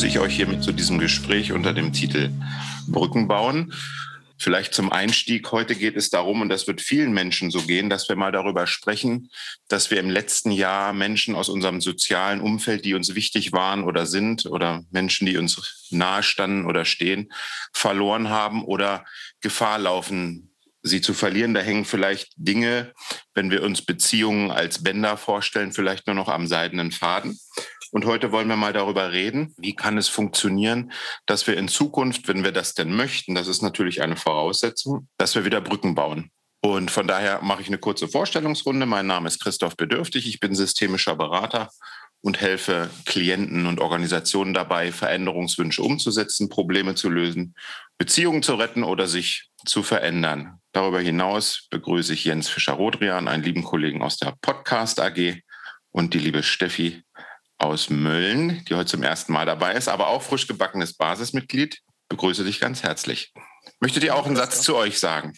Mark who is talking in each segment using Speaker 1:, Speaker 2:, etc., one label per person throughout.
Speaker 1: Begrüße ich euch hiermit zu diesem Gespräch unter dem Titel Brücken bauen. Vielleicht zum Einstieg. Heute geht es darum, und das wird vielen Menschen so gehen, dass wir mal darüber sprechen, dass wir im letzten Jahr Menschen aus unserem sozialen Umfeld, die uns wichtig waren oder sind, oder Menschen, die uns nahestanden oder stehen, verloren haben oder Gefahr laufen, sie zu verlieren. Da hängen vielleicht Dinge, wenn wir uns Beziehungen als Bänder vorstellen, vielleicht nur noch am seidenen Faden. Und heute wollen wir mal darüber reden, wie kann es funktionieren, dass wir in Zukunft, wenn wir das denn möchten, das ist natürlich eine Voraussetzung, dass wir wieder Brücken bauen. Und von daher mache ich eine kurze Vorstellungsrunde. Mein Name ist Christoph Bedürftig. Ich bin systemischer Berater und helfe Klienten und Organisationen dabei, Veränderungswünsche umzusetzen, Probleme zu lösen, Beziehungen zu retten oder sich zu verändern. Darüber hinaus begrüße ich Jens Fischer-Rodrian, einen lieben Kollegen aus der Podcast AG und die liebe Steffi aus Mölln, die heute zum ersten Mal dabei ist, aber auch frisch gebackenes Basismitglied. Begrüße dich ganz herzlich. Möchtet ihr auch einen Satz zu euch sagen?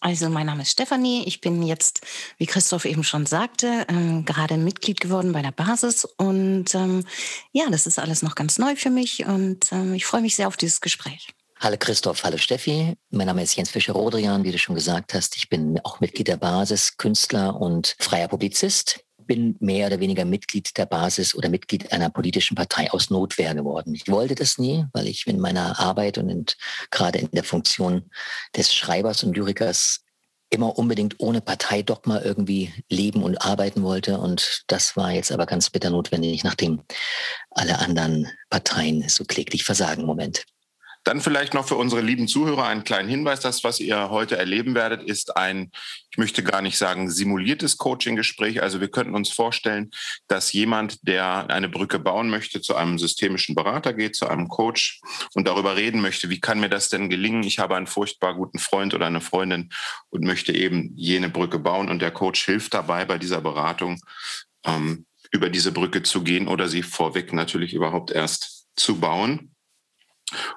Speaker 2: Also mein Name ist Stefanie. Ich bin jetzt, wie Christoph eben schon sagte, ähm, gerade Mitglied geworden bei der Basis. Und ähm, ja, das ist alles noch ganz neu für mich und ähm, ich freue mich sehr auf dieses Gespräch.
Speaker 3: Hallo Christoph, hallo Steffi. Mein Name ist Jens Fischer-Rodrian, wie du schon gesagt hast. Ich bin auch Mitglied der Basis, Künstler und freier Publizist bin mehr oder weniger Mitglied der Basis oder Mitglied einer politischen Partei aus Notwehr geworden. Ich wollte das nie, weil ich in meiner Arbeit und in, gerade in der Funktion des Schreibers und Lyrikers immer unbedingt ohne Parteidogma irgendwie leben und arbeiten wollte. Und das war jetzt aber ganz bitter notwendig, nachdem alle anderen Parteien so kläglich versagen im Moment.
Speaker 1: Dann vielleicht noch für unsere lieben Zuhörer einen kleinen Hinweis. Das, was ihr heute erleben werdet, ist ein, ich möchte gar nicht sagen, simuliertes Coaching-Gespräch. Also wir könnten uns vorstellen, dass jemand, der eine Brücke bauen möchte, zu einem systemischen Berater geht, zu einem Coach und darüber reden möchte, wie kann mir das denn gelingen? Ich habe einen furchtbar guten Freund oder eine Freundin und möchte eben jene Brücke bauen und der Coach hilft dabei bei dieser Beratung, ähm, über diese Brücke zu gehen oder sie vorweg natürlich überhaupt erst zu bauen.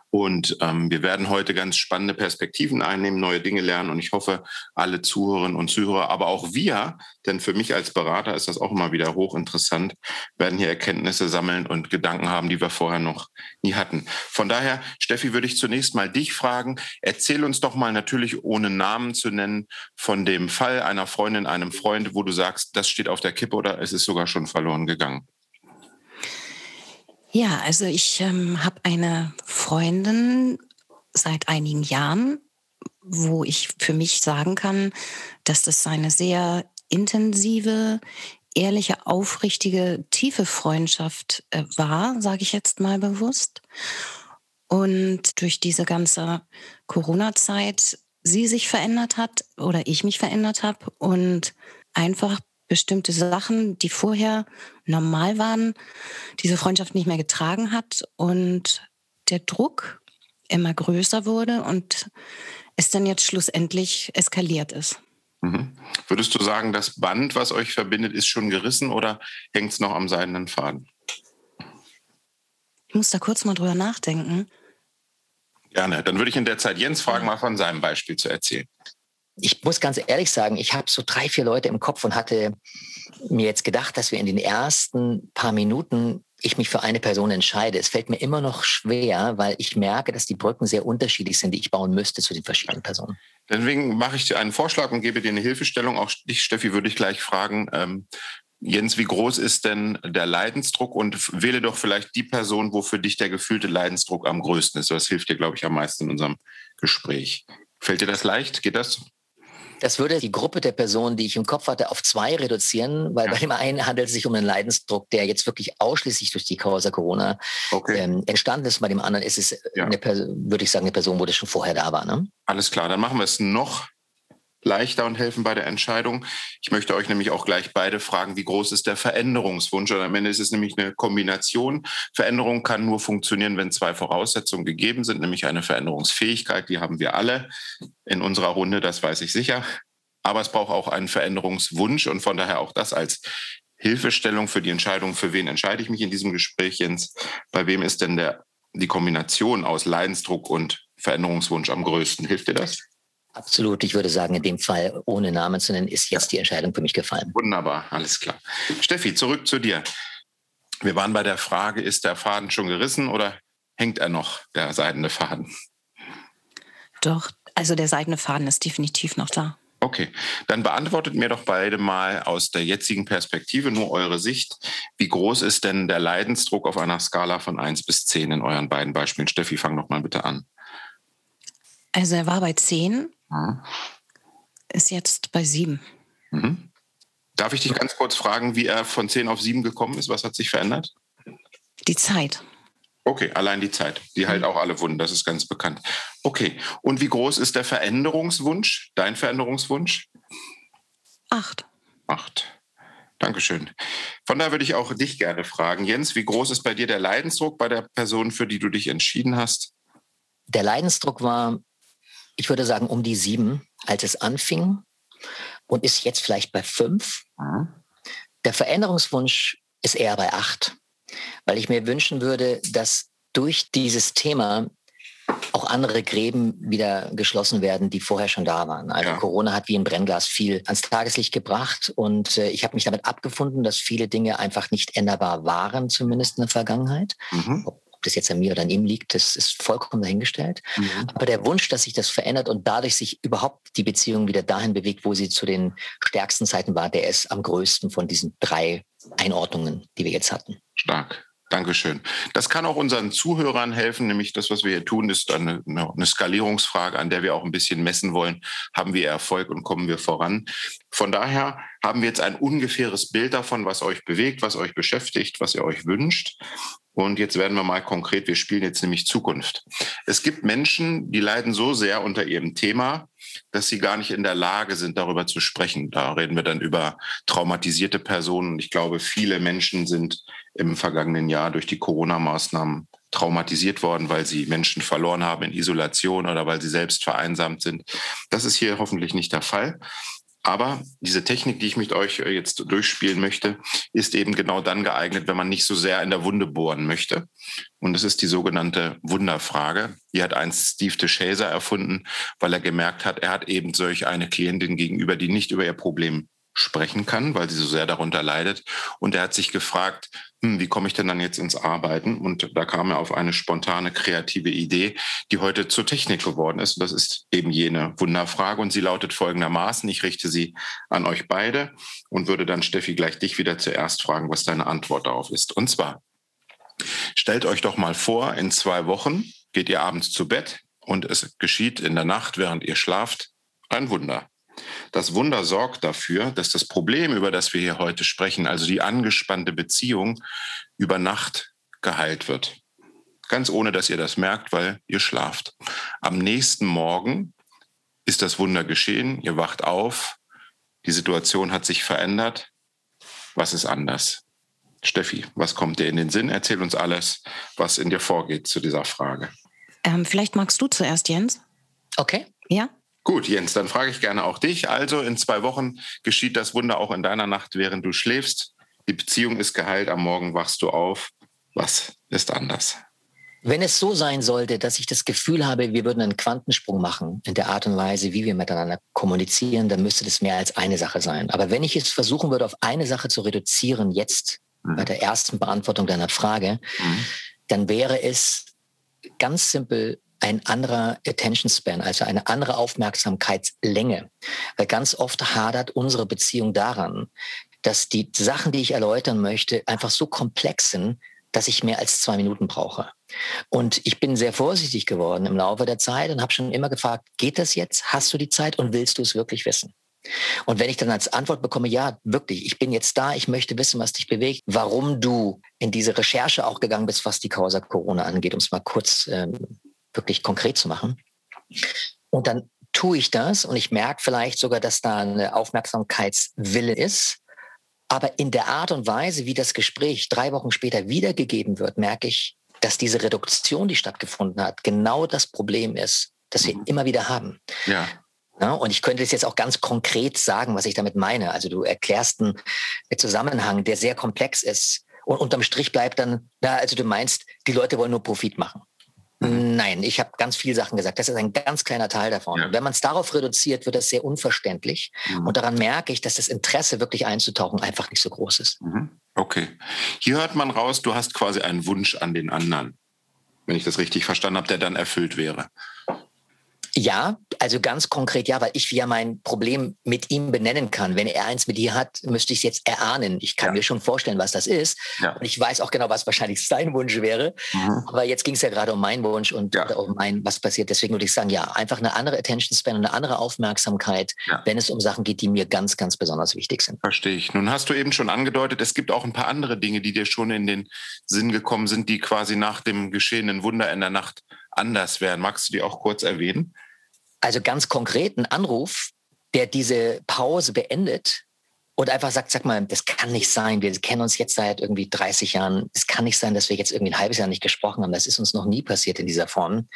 Speaker 1: Und ähm, wir werden heute ganz spannende Perspektiven einnehmen, neue Dinge lernen. Und ich hoffe, alle Zuhörerinnen und Zuhörer, aber auch wir, denn für mich als Berater ist das auch immer wieder hochinteressant, werden hier Erkenntnisse sammeln und Gedanken haben, die wir vorher noch nie hatten. Von daher, Steffi, würde ich zunächst mal dich fragen. Erzähl uns doch mal natürlich ohne Namen zu nennen von dem Fall einer Freundin, einem Freund, wo du sagst, das steht auf der Kippe oder es ist sogar schon verloren gegangen.
Speaker 2: Ja, also ich ähm, habe eine Freundin seit einigen Jahren, wo ich für mich sagen kann, dass das eine sehr intensive, ehrliche, aufrichtige, tiefe Freundschaft äh, war, sage ich jetzt mal bewusst. Und durch diese ganze Corona-Zeit sie sich verändert hat oder ich mich verändert habe und einfach bestimmte Sachen, die vorher normal waren, diese Freundschaft nicht mehr getragen hat und der Druck immer größer wurde und es dann jetzt schlussendlich eskaliert ist.
Speaker 1: Mhm. Würdest du sagen, das Band, was euch verbindet, ist schon gerissen oder hängt es noch am seidenen Faden?
Speaker 2: Ich muss da kurz mal drüber nachdenken.
Speaker 1: Gerne. Dann würde ich in der Zeit Jens fragen, mal von seinem Beispiel zu erzählen
Speaker 3: ich muss ganz ehrlich sagen, ich habe so drei, vier Leute im Kopf und hatte mir jetzt gedacht, dass wir in den ersten paar Minuten ich mich für eine Person entscheide. Es fällt mir immer noch schwer, weil ich merke, dass die Brücken sehr unterschiedlich sind, die ich bauen müsste zu den verschiedenen Personen.
Speaker 1: Deswegen mache ich dir einen Vorschlag und gebe dir eine Hilfestellung. Auch dich, Steffi, würde ich gleich fragen. Ähm, Jens, wie groß ist denn der Leidensdruck? Und wähle doch vielleicht die Person, wo für dich der gefühlte Leidensdruck am größten ist. Das hilft dir, glaube ich, am meisten in unserem Gespräch. Fällt dir das leicht? Geht das?
Speaker 3: Das würde die Gruppe der Personen, die ich im Kopf hatte, auf zwei reduzieren, weil ja. bei dem einen handelt es sich um einen Leidensdruck, der jetzt wirklich ausschließlich durch die Causa Corona okay. ähm, entstanden ist. Bei dem anderen ist es, ja. eine, würde ich sagen, eine Person, wo das schon vorher da war. Ne?
Speaker 1: Alles klar, dann machen wir es noch leichter und helfen bei der Entscheidung. Ich möchte euch nämlich auch gleich beide fragen, wie groß ist der Veränderungswunsch? Und am Ende ist es nämlich eine Kombination. Veränderung kann nur funktionieren, wenn zwei Voraussetzungen gegeben sind, nämlich eine Veränderungsfähigkeit, die haben wir alle in unserer Runde, das weiß ich sicher. Aber es braucht auch einen Veränderungswunsch und von daher auch das als Hilfestellung für die Entscheidung, für wen entscheide ich mich in diesem Gespräch, Jens. Bei wem ist denn der, die Kombination aus Leidensdruck und Veränderungswunsch am größten? Hilft dir das?
Speaker 3: Absolut. Ich würde sagen, in dem Fall, ohne Namen zu nennen, ist jetzt die Entscheidung für mich gefallen.
Speaker 1: Wunderbar, alles klar. Steffi, zurück zu dir. Wir waren bei der Frage, ist der Faden schon gerissen oder hängt er noch, der seidene Faden?
Speaker 2: Doch, also der seidene Faden ist definitiv noch da.
Speaker 1: Okay, dann beantwortet mir doch beide mal aus der jetzigen Perspektive nur eure Sicht. Wie groß ist denn der Leidensdruck auf einer Skala von 1 bis 10 in euren beiden Beispielen? Steffi, fang doch mal bitte an.
Speaker 2: Also er war bei 10, mhm. ist jetzt bei 7. Mhm.
Speaker 1: Darf ich dich ganz kurz fragen, wie er von 10 auf 7 gekommen ist? Was hat sich verändert?
Speaker 2: Die Zeit.
Speaker 1: Okay, allein die Zeit. Die halt auch alle Wunden, das ist ganz bekannt. Okay, und wie groß ist der Veränderungswunsch, dein Veränderungswunsch?
Speaker 2: Acht.
Speaker 1: Acht. Dankeschön. Von daher würde ich auch dich gerne fragen, Jens, wie groß ist bei dir der Leidensdruck bei der Person, für die du dich entschieden hast?
Speaker 3: Der Leidensdruck war, ich würde sagen, um die sieben, als es anfing und ist jetzt vielleicht bei fünf. Mhm. Der Veränderungswunsch ist eher bei acht weil ich mir wünschen würde, dass durch dieses Thema auch andere Gräben wieder geschlossen werden, die vorher schon da waren. Also ja. Corona hat wie ein Brennglas viel ans Tageslicht gebracht und äh, ich habe mich damit abgefunden, dass viele Dinge einfach nicht änderbar waren, zumindest in der Vergangenheit. Mhm. Ob das jetzt an mir oder an ihm liegt, das ist vollkommen dahingestellt. Mhm. Aber der Wunsch, dass sich das verändert und dadurch sich überhaupt die Beziehung wieder dahin bewegt, wo sie zu den stärksten Zeiten war, der ist am größten von diesen drei Einordnungen, die wir jetzt hatten.
Speaker 1: Stark. Dankeschön. Das kann auch unseren Zuhörern helfen, nämlich das, was wir hier tun, ist eine, eine, Skalierungsfrage, an der wir auch ein bisschen messen wollen. Haben wir Erfolg und kommen wir voran? Von daher haben wir jetzt ein ungefähres Bild davon, was euch bewegt, was euch beschäftigt, was ihr euch wünscht. Und jetzt werden wir mal konkret, wir spielen jetzt nämlich Zukunft. Es gibt Menschen, die leiden so sehr unter ihrem Thema, dass sie gar nicht in der Lage sind, darüber zu sprechen. Da reden wir dann über traumatisierte Personen. Ich glaube, viele Menschen sind im vergangenen Jahr durch die Corona-Maßnahmen traumatisiert worden, weil sie Menschen verloren haben in Isolation oder weil sie selbst vereinsamt sind. Das ist hier hoffentlich nicht der Fall. Aber diese Technik, die ich mit euch äh, jetzt durchspielen möchte, ist eben genau dann geeignet, wenn man nicht so sehr in der Wunde bohren möchte. Und das ist die sogenannte Wunderfrage. Die hat einst Steve DeShazer erfunden, weil er gemerkt hat, er hat eben solch eine Klientin gegenüber, die nicht über ihr Problem sprechen kann, weil sie so sehr darunter leidet. Und er hat sich gefragt, hm, wie komme ich denn dann jetzt ins Arbeiten? Und da kam er auf eine spontane, kreative Idee, die heute zur Technik geworden ist. Und das ist eben jene Wunderfrage. Und sie lautet folgendermaßen, ich richte sie an euch beide und würde dann, Steffi, gleich dich wieder zuerst fragen, was deine Antwort darauf ist. Und zwar, stellt euch doch mal vor, in zwei Wochen geht ihr abends zu Bett und es geschieht in der Nacht, während ihr schlaft, ein Wunder. Das Wunder sorgt dafür, dass das Problem, über das wir hier heute sprechen, also die angespannte Beziehung, über Nacht geheilt wird. Ganz ohne, dass ihr das merkt, weil ihr schlaft. Am nächsten Morgen ist das Wunder geschehen. Ihr wacht auf. Die Situation hat sich verändert. Was ist anders? Steffi, was kommt dir in den Sinn? Erzähl uns alles, was in dir vorgeht zu dieser Frage.
Speaker 2: Ähm, vielleicht magst du zuerst, Jens.
Speaker 3: Okay.
Speaker 2: Ja.
Speaker 1: Gut, Jens, dann frage ich gerne auch dich. Also in zwei Wochen geschieht das Wunder auch in deiner Nacht, während du schläfst. Die Beziehung ist geheilt, am Morgen wachst du auf. Was ist anders?
Speaker 3: Wenn es so sein sollte, dass ich das Gefühl habe, wir würden einen Quantensprung machen in der Art und Weise, wie wir miteinander kommunizieren, dann müsste das mehr als eine Sache sein. Aber wenn ich es versuchen würde, auf eine Sache zu reduzieren, jetzt mhm. bei der ersten Beantwortung deiner Frage, mhm. dann wäre es ganz simpel ein anderer Attention Span, also eine andere Aufmerksamkeitslänge. Weil ganz oft hadert unsere Beziehung daran, dass die Sachen, die ich erläutern möchte, einfach so komplex sind, dass ich mehr als zwei Minuten brauche. Und ich bin sehr vorsichtig geworden im Laufe der Zeit und habe schon immer gefragt, geht das jetzt? Hast du die Zeit und willst du es wirklich wissen? Und wenn ich dann als Antwort bekomme, ja, wirklich, ich bin jetzt da, ich möchte wissen, was dich bewegt, warum du in diese Recherche auch gegangen bist, was die Causa Corona angeht, um es mal kurz ähm, wirklich konkret zu machen. Und dann tue ich das und ich merke vielleicht sogar, dass da eine Aufmerksamkeitswille ist. Aber in der Art und Weise, wie das Gespräch drei Wochen später wiedergegeben wird, merke ich, dass diese Reduktion, die stattgefunden hat, genau das Problem ist, das wir mhm. immer wieder haben. Ja. Ja, und ich könnte es jetzt auch ganz konkret sagen, was ich damit meine. Also du erklärst einen Zusammenhang, der sehr komplex ist. Und unterm Strich bleibt dann, na, also du meinst, die Leute wollen nur Profit machen. Nein, ich habe ganz viele Sachen gesagt. Das ist ein ganz kleiner Teil davon. Ja. Wenn man es darauf reduziert, wird das sehr unverständlich. Mhm. Und daran merke ich, dass das Interesse, wirklich einzutauchen, einfach nicht so groß ist. Mhm.
Speaker 1: Okay. Hier hört man raus, du hast quasi einen Wunsch an den anderen, wenn ich das richtig verstanden habe, der dann erfüllt wäre.
Speaker 3: Ja, also ganz konkret ja, weil ich ja mein Problem mit ihm benennen kann. Wenn er eins mit dir hat, müsste ich es jetzt erahnen. Ich kann ja. mir schon vorstellen, was das ist. Ja. Und ich weiß auch genau, was wahrscheinlich sein Wunsch wäre. Mhm. Aber jetzt ging es ja gerade um meinen Wunsch und ja. um mein, was passiert. Deswegen würde ich sagen, ja, einfach eine andere Attention Span und eine andere Aufmerksamkeit, wenn es um Sachen geht, die mir ganz, ganz besonders wichtig sind.
Speaker 1: Verstehe ich. Nun hast du eben schon angedeutet, es gibt auch ein paar andere Dinge, die dir schon in den Sinn gekommen sind, die quasi nach dem geschehenen Wunder in der Nacht anders wären. Magst du die auch kurz erwähnen?
Speaker 3: Also ganz konkret ein Anruf, der diese Pause beendet und einfach sagt, sag mal, das kann nicht sein. Wir kennen uns jetzt seit irgendwie 30 Jahren. Es kann nicht sein, dass wir jetzt irgendwie ein halbes Jahr nicht gesprochen haben. Das ist uns noch nie passiert in dieser Form.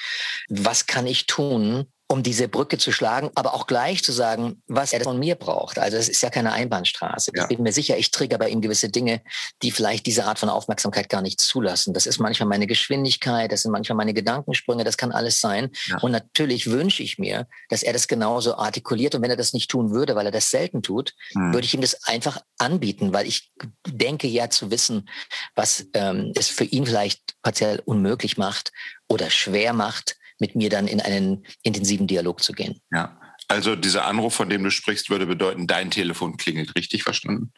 Speaker 3: Was kann ich tun, um diese Brücke zu schlagen, aber auch gleich zu sagen, was er von mir braucht. Also es ist ja keine Einbahnstraße. Ja. Ich bin mir sicher, ich trigger bei ihm gewisse Dinge, die vielleicht diese Art von Aufmerksamkeit gar nicht zulassen. Das ist manchmal meine Geschwindigkeit, das sind manchmal meine Gedankensprünge, das kann alles sein. Ja. Und natürlich wünsche ich mir, dass er das genauso artikuliert. Und wenn er das nicht tun würde, weil er das selten tut, hm. würde ich ihm das einfach anbieten, weil ich denke ja zu wissen, was ähm, es für ihn vielleicht partiell unmöglich macht oder schwer macht, mit mir dann in einen intensiven Dialog zu gehen.
Speaker 1: Ja, also dieser Anruf, von dem du sprichst, würde bedeuten, dein Telefon klingelt. Richtig verstanden?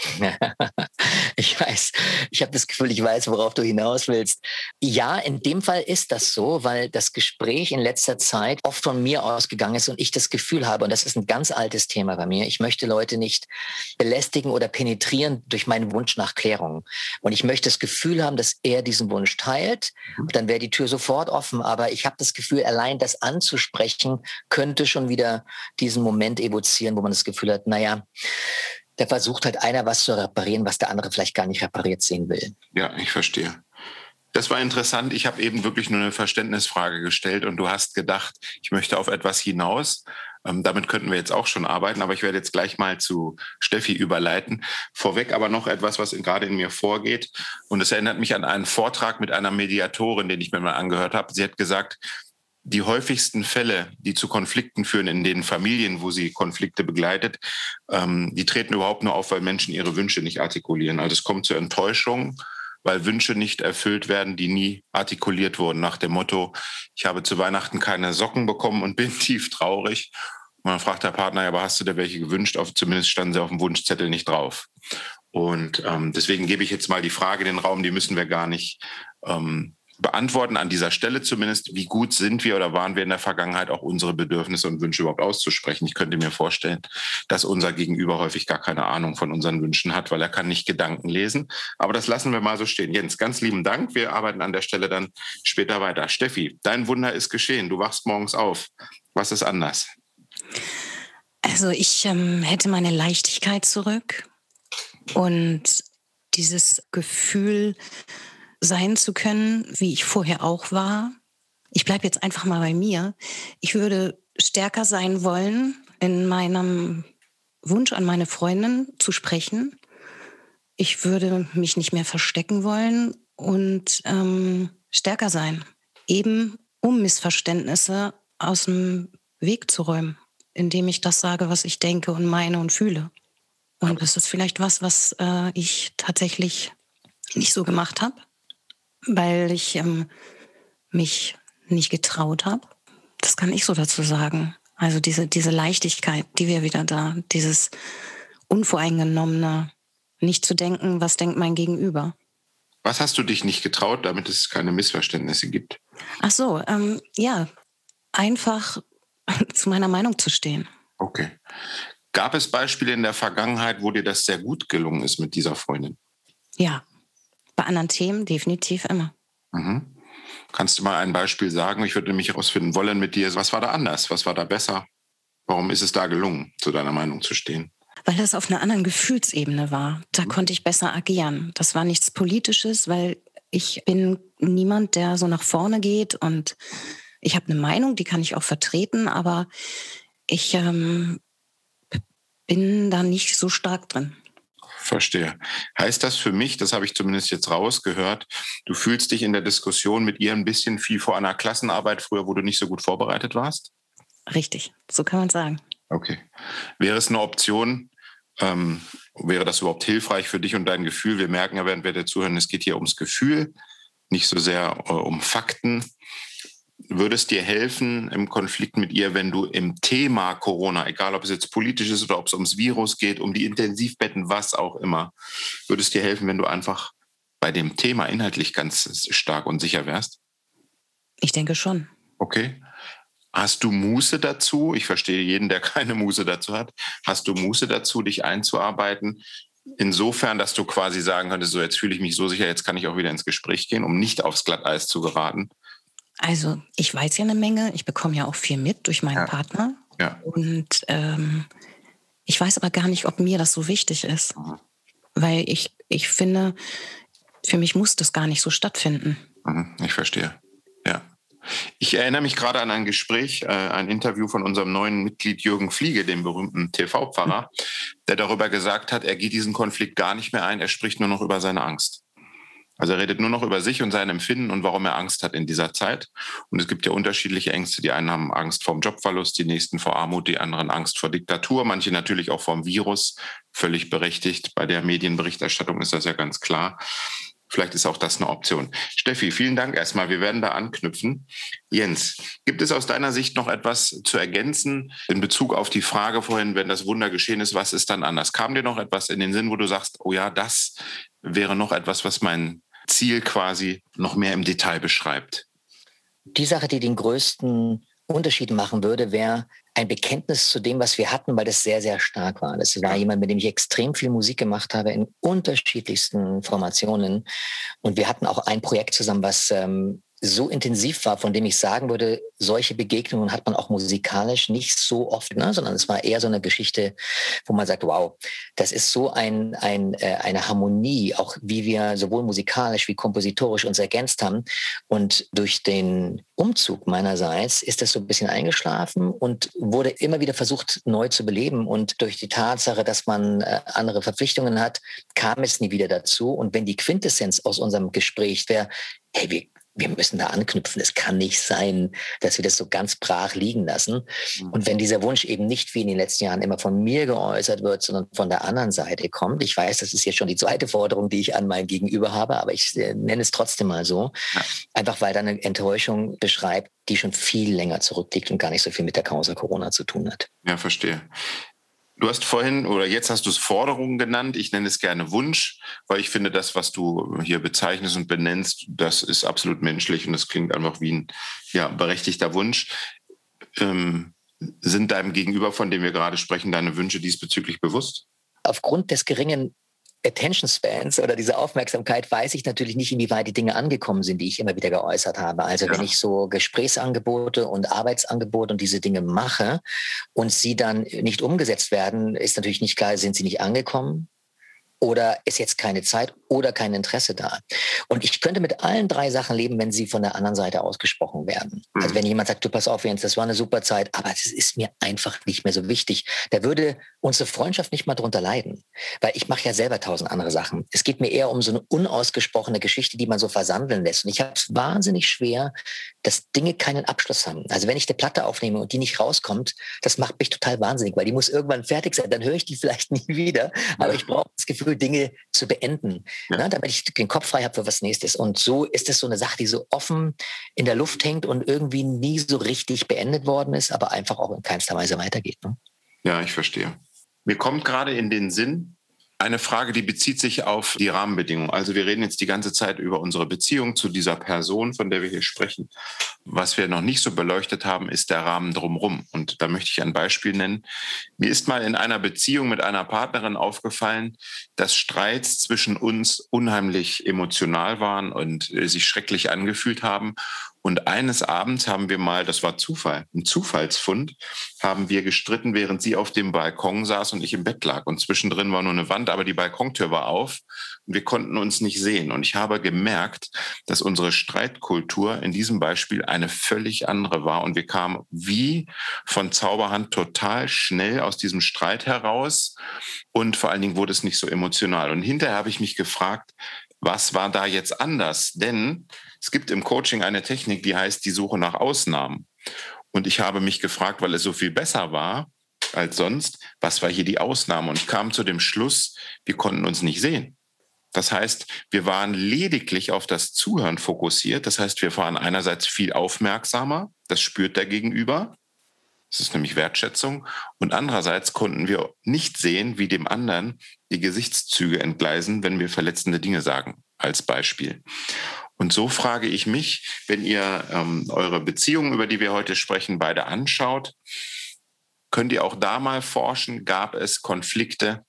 Speaker 3: ich weiß, ich habe das Gefühl, ich weiß, worauf du hinaus willst. Ja, in dem Fall ist das so, weil das Gespräch in letzter Zeit oft von mir ausgegangen ist und ich das Gefühl habe, und das ist ein ganz altes Thema bei mir, ich möchte Leute nicht belästigen oder penetrieren durch meinen Wunsch nach Klärung. Und ich möchte das Gefühl haben, dass er diesen Wunsch teilt, mhm. dann wäre die Tür sofort offen. Aber ich habe das Gefühl, allein das anzusprechen, könnte schon wieder diesen Moment evozieren, wo man das Gefühl hat, naja, da versucht halt einer was zu reparieren, was der andere vielleicht gar nicht repariert sehen will.
Speaker 1: Ja, ich verstehe. Das war interessant. Ich habe eben wirklich nur eine Verständnisfrage gestellt und du hast gedacht, ich möchte auf etwas hinaus. Ähm, damit könnten wir jetzt auch schon arbeiten, aber ich werde jetzt gleich mal zu Steffi überleiten. Vorweg aber noch etwas, was gerade in mir vorgeht. Und es erinnert mich an einen Vortrag mit einer Mediatorin, den ich mir mal angehört habe. Sie hat gesagt, die häufigsten Fälle, die zu Konflikten führen in den Familien, wo sie Konflikte begleitet, ähm, die treten überhaupt nur auf, weil Menschen ihre Wünsche nicht artikulieren. Also es kommt zur Enttäuschung, weil Wünsche nicht erfüllt werden, die nie artikuliert wurden, nach dem Motto, ich habe zu Weihnachten keine Socken bekommen und bin tief traurig. Und dann fragt der Partner, aber hast du dir welche gewünscht? Auf, zumindest standen sie auf dem Wunschzettel nicht drauf. Und ähm, deswegen gebe ich jetzt mal die Frage in den Raum, die müssen wir gar nicht ähm, beantworten, an dieser Stelle zumindest, wie gut sind wir oder waren wir in der Vergangenheit auch unsere Bedürfnisse und Wünsche überhaupt auszusprechen. Ich könnte mir vorstellen, dass unser Gegenüber häufig gar keine Ahnung von unseren Wünschen hat, weil er kann nicht Gedanken lesen. Aber das lassen wir mal so stehen. Jens, ganz lieben Dank. Wir arbeiten an der Stelle dann später weiter. Steffi, dein Wunder ist geschehen. Du wachst morgens auf. Was ist anders?
Speaker 2: Also ich ähm, hätte meine Leichtigkeit zurück und dieses Gefühl, sein zu können, wie ich vorher auch war. Ich bleibe jetzt einfach mal bei mir. Ich würde stärker sein wollen, in meinem Wunsch an meine Freundin zu sprechen. Ich würde mich nicht mehr verstecken wollen und ähm, stärker sein, eben um Missverständnisse aus dem Weg zu räumen, indem ich das sage, was ich denke und meine und fühle. Und das ist vielleicht was, was äh, ich tatsächlich nicht so gemacht habe weil ich ähm, mich nicht getraut habe. Das kann ich so dazu sagen. Also diese, diese Leichtigkeit, die wäre wieder da, dieses unvoreingenommene, nicht zu denken, was denkt mein Gegenüber.
Speaker 1: Was hast du dich nicht getraut, damit es keine Missverständnisse gibt?
Speaker 2: Ach so, ähm, ja, einfach zu meiner Meinung zu stehen.
Speaker 1: Okay. Gab es Beispiele in der Vergangenheit, wo dir das sehr gut gelungen ist mit dieser Freundin?
Speaker 2: Ja, bei anderen Themen definitiv immer.
Speaker 1: Mhm. Kannst du mal ein Beispiel sagen? Ich würde nämlich herausfinden wollen mit dir, was war da anders? Was war da besser? Warum ist es da gelungen, zu deiner Meinung zu stehen?
Speaker 2: Weil das auf einer anderen Gefühlsebene war. Da mhm. konnte ich besser agieren. Das war nichts Politisches, weil ich bin niemand, der so nach vorne geht und ich habe eine Meinung, die kann ich auch vertreten, aber ich ähm, bin da nicht so stark drin.
Speaker 1: Verstehe. Heißt das für mich, das habe ich zumindest jetzt rausgehört, du fühlst dich in der Diskussion mit ihr ein bisschen wie vor einer Klassenarbeit früher, wo du nicht so gut vorbereitet warst?
Speaker 2: Richtig, so kann man sagen.
Speaker 1: Okay. Wäre es eine Option, Ähm, wäre das überhaupt hilfreich für dich und dein Gefühl? Wir merken ja, während wir dir zuhören, es geht hier ums Gefühl, nicht so sehr äh, um Fakten. Würde es dir helfen im Konflikt mit ihr, wenn du im Thema Corona, egal ob es jetzt politisch ist oder ob es ums Virus geht, um die Intensivbetten, was auch immer, würde es dir helfen, wenn du einfach bei dem Thema inhaltlich ganz stark und sicher wärst?
Speaker 2: Ich denke schon.
Speaker 1: Okay. Hast du Muße dazu? Ich verstehe jeden, der keine Muße dazu hat. Hast du Muße dazu, dich einzuarbeiten? Insofern, dass du quasi sagen könntest, so jetzt fühle ich mich so sicher, jetzt kann ich auch wieder ins Gespräch gehen, um nicht aufs Glatteis zu geraten.
Speaker 2: Also ich weiß ja eine Menge, ich bekomme ja auch viel mit durch meinen
Speaker 1: Ja.
Speaker 2: Partner.
Speaker 1: Ja.
Speaker 2: Und ähm, ich weiß aber gar nicht, ob mir das so wichtig ist.
Speaker 1: Mhm.
Speaker 2: Weil ich, ich finde, für mich muss das gar nicht so stattfinden.
Speaker 1: Mhm, Ich verstehe. Ja. Ich erinnere mich gerade an ein Gespräch, äh, ein Interview von unserem neuen Mitglied Jürgen Fliege, dem berühmten TV-Pfarrer, der darüber gesagt hat, er geht diesen Konflikt gar nicht mehr ein, er spricht nur noch über seine Angst. Also er redet nur noch über sich und sein Empfinden und warum er Angst hat in dieser Zeit. Und es gibt ja unterschiedliche Ängste. Die einen haben Angst vor dem Jobverlust, die nächsten vor Armut, die anderen Angst vor Diktatur, manche natürlich auch vor dem Virus. Völlig berechtigt. Bei der Medienberichterstattung ist das ja ganz klar. Vielleicht ist auch das eine Option. Steffi, vielen Dank erstmal. Wir werden da anknüpfen. Jens, gibt es aus deiner Sicht noch etwas zu ergänzen in Bezug auf die Frage vorhin, wenn das Wunder geschehen ist, was ist dann anders? Kam dir noch etwas in den Sinn, wo du sagst, oh ja, das wäre noch etwas, was mein Ziel quasi noch mehr im Detail beschreibt?
Speaker 3: Die Sache, die den größten Unterschied machen würde, wäre ein Bekenntnis zu dem, was wir hatten, weil das sehr, sehr stark war. Das war jemand, mit dem ich extrem viel Musik gemacht habe in unterschiedlichsten Formationen. Und wir hatten auch ein Projekt zusammen, was ähm, so intensiv war, von dem ich sagen würde, solche Begegnungen hat man auch musikalisch nicht so oft, ne? sondern es war eher so eine Geschichte, wo man sagt, wow, das ist so ein, ein, äh, eine Harmonie, auch wie wir sowohl musikalisch wie kompositorisch uns ergänzt haben. Und durch den Umzug meinerseits ist das so ein bisschen eingeschlafen und wurde immer wieder versucht, neu zu beleben. Und durch die Tatsache, dass man äh, andere Verpflichtungen hat, kam es nie wieder dazu. Und wenn die Quintessenz aus unserem Gespräch wäre, hey, wir, wir müssen da anknüpfen. Es kann nicht sein, dass wir das so ganz brach liegen lassen. Und wenn dieser Wunsch eben nicht wie in den letzten Jahren immer von mir geäußert wird, sondern von der anderen Seite kommt, ich weiß, das ist jetzt schon die zweite Forderung, die ich an mein Gegenüber habe, aber ich äh, nenne es trotzdem mal so, einfach weil da eine Enttäuschung beschreibt, die schon viel länger zurückliegt und gar nicht so viel mit der Causa Corona zu tun hat.
Speaker 1: Ja, verstehe. Du hast vorhin oder jetzt hast du es Forderungen genannt. Ich nenne es gerne Wunsch, weil ich finde, das, was du hier bezeichnest und benennst, das ist absolut menschlich und das klingt einfach wie ein ja, berechtigter Wunsch. Ähm, sind deinem Gegenüber, von dem wir gerade sprechen, deine Wünsche diesbezüglich bewusst?
Speaker 3: Aufgrund des geringen Attention Spans oder dieser Aufmerksamkeit weiß ich natürlich nicht, inwieweit die Dinge angekommen sind, die ich immer wieder geäußert habe. Also
Speaker 1: Ja.
Speaker 3: wenn ich so Gesprächsangebote und Arbeitsangebote und diese Dinge mache und sie dann nicht umgesetzt werden, ist natürlich nicht klar, sind sie nicht angekommen oder ist jetzt keine Zeit oder kein Interesse da. Und ich könnte mit allen drei Sachen leben, wenn sie von der anderen Seite ausgesprochen werden.
Speaker 1: Mhm.
Speaker 3: Also wenn jemand sagt, du pass auf, Jens, das war eine super Zeit, aber es ist mir einfach nicht mehr so wichtig, da würde unsere Freundschaft nicht mal drunter leiden. Weil ich mache ja selber tausend andere Sachen. Es geht mir eher um so eine unausgesprochene Geschichte, die man so versandeln lässt. Und ich habe es wahnsinnig schwer, dass Dinge keinen Abschluss haben. Also wenn ich eine Platte aufnehme und die nicht rauskommt, das macht mich total wahnsinnig, weil die muss irgendwann fertig sein. Dann höre ich die vielleicht nie wieder. Aber ich brauche das Gefühl, Dinge zu beenden,
Speaker 1: Ja.
Speaker 3: ne, damit ich den Kopf frei habe für was nächstes. Und so ist es so eine Sache, die so offen in der Luft hängt und irgendwie nie so richtig beendet worden ist, aber einfach auch in keinster Weise weitergeht. Ne?
Speaker 1: Ja, ich verstehe. Mir kommt gerade in den Sinn eine Frage, die bezieht sich auf die Rahmenbedingungen. Also wir reden jetzt die ganze Zeit über unsere Beziehung zu dieser Person, von der wir hier sprechen. Was wir noch nicht so beleuchtet haben, ist der Rahmen drumherum. Und da möchte ich ein Beispiel nennen. Mir ist mal in einer Beziehung mit einer Partnerin aufgefallen, dass Streits zwischen uns unheimlich emotional waren und äh, sich schrecklich angefühlt haben. Und eines Abends haben wir mal, das war Zufall, ein Zufallsfund, haben wir gestritten, während sie auf dem Balkon saß und ich im Bett lag. Und zwischendrin war nur eine Wand, aber die Balkontür war auf und wir konnten uns nicht sehen. Und ich habe gemerkt, dass unsere Streitkultur in diesem Beispiel eine völlig andere war. Und wir kamen wie von Zauberhand total schnell aus diesem Streit heraus. Und vor allen Dingen wurde es nicht so emotional. Und hinterher habe ich mich gefragt, was war da jetzt anders? Denn es gibt im Coaching eine Technik, die heißt die Suche nach Ausnahmen. Und ich habe mich gefragt, weil es so viel besser war, als sonst. Was war hier die Ausnahme? Und ich kam zu dem Schluss, wir konnten uns nicht sehen. Das heißt, wir waren lediglich auf das Zuhören fokussiert. Das heißt, wir waren einerseits viel aufmerksamer, das spürt der Gegenüber. Das ist nämlich Wertschätzung. Und andererseits konnten wir nicht sehen, wie dem anderen die Gesichtszüge entgleisen, wenn wir verletzende Dinge sagen, als Beispiel. Und so frage ich mich, wenn ihr ähm, eure Beziehungen, über die wir heute sprechen, beide anschaut, könnt ihr auch da mal forschen, gab es Konflikte,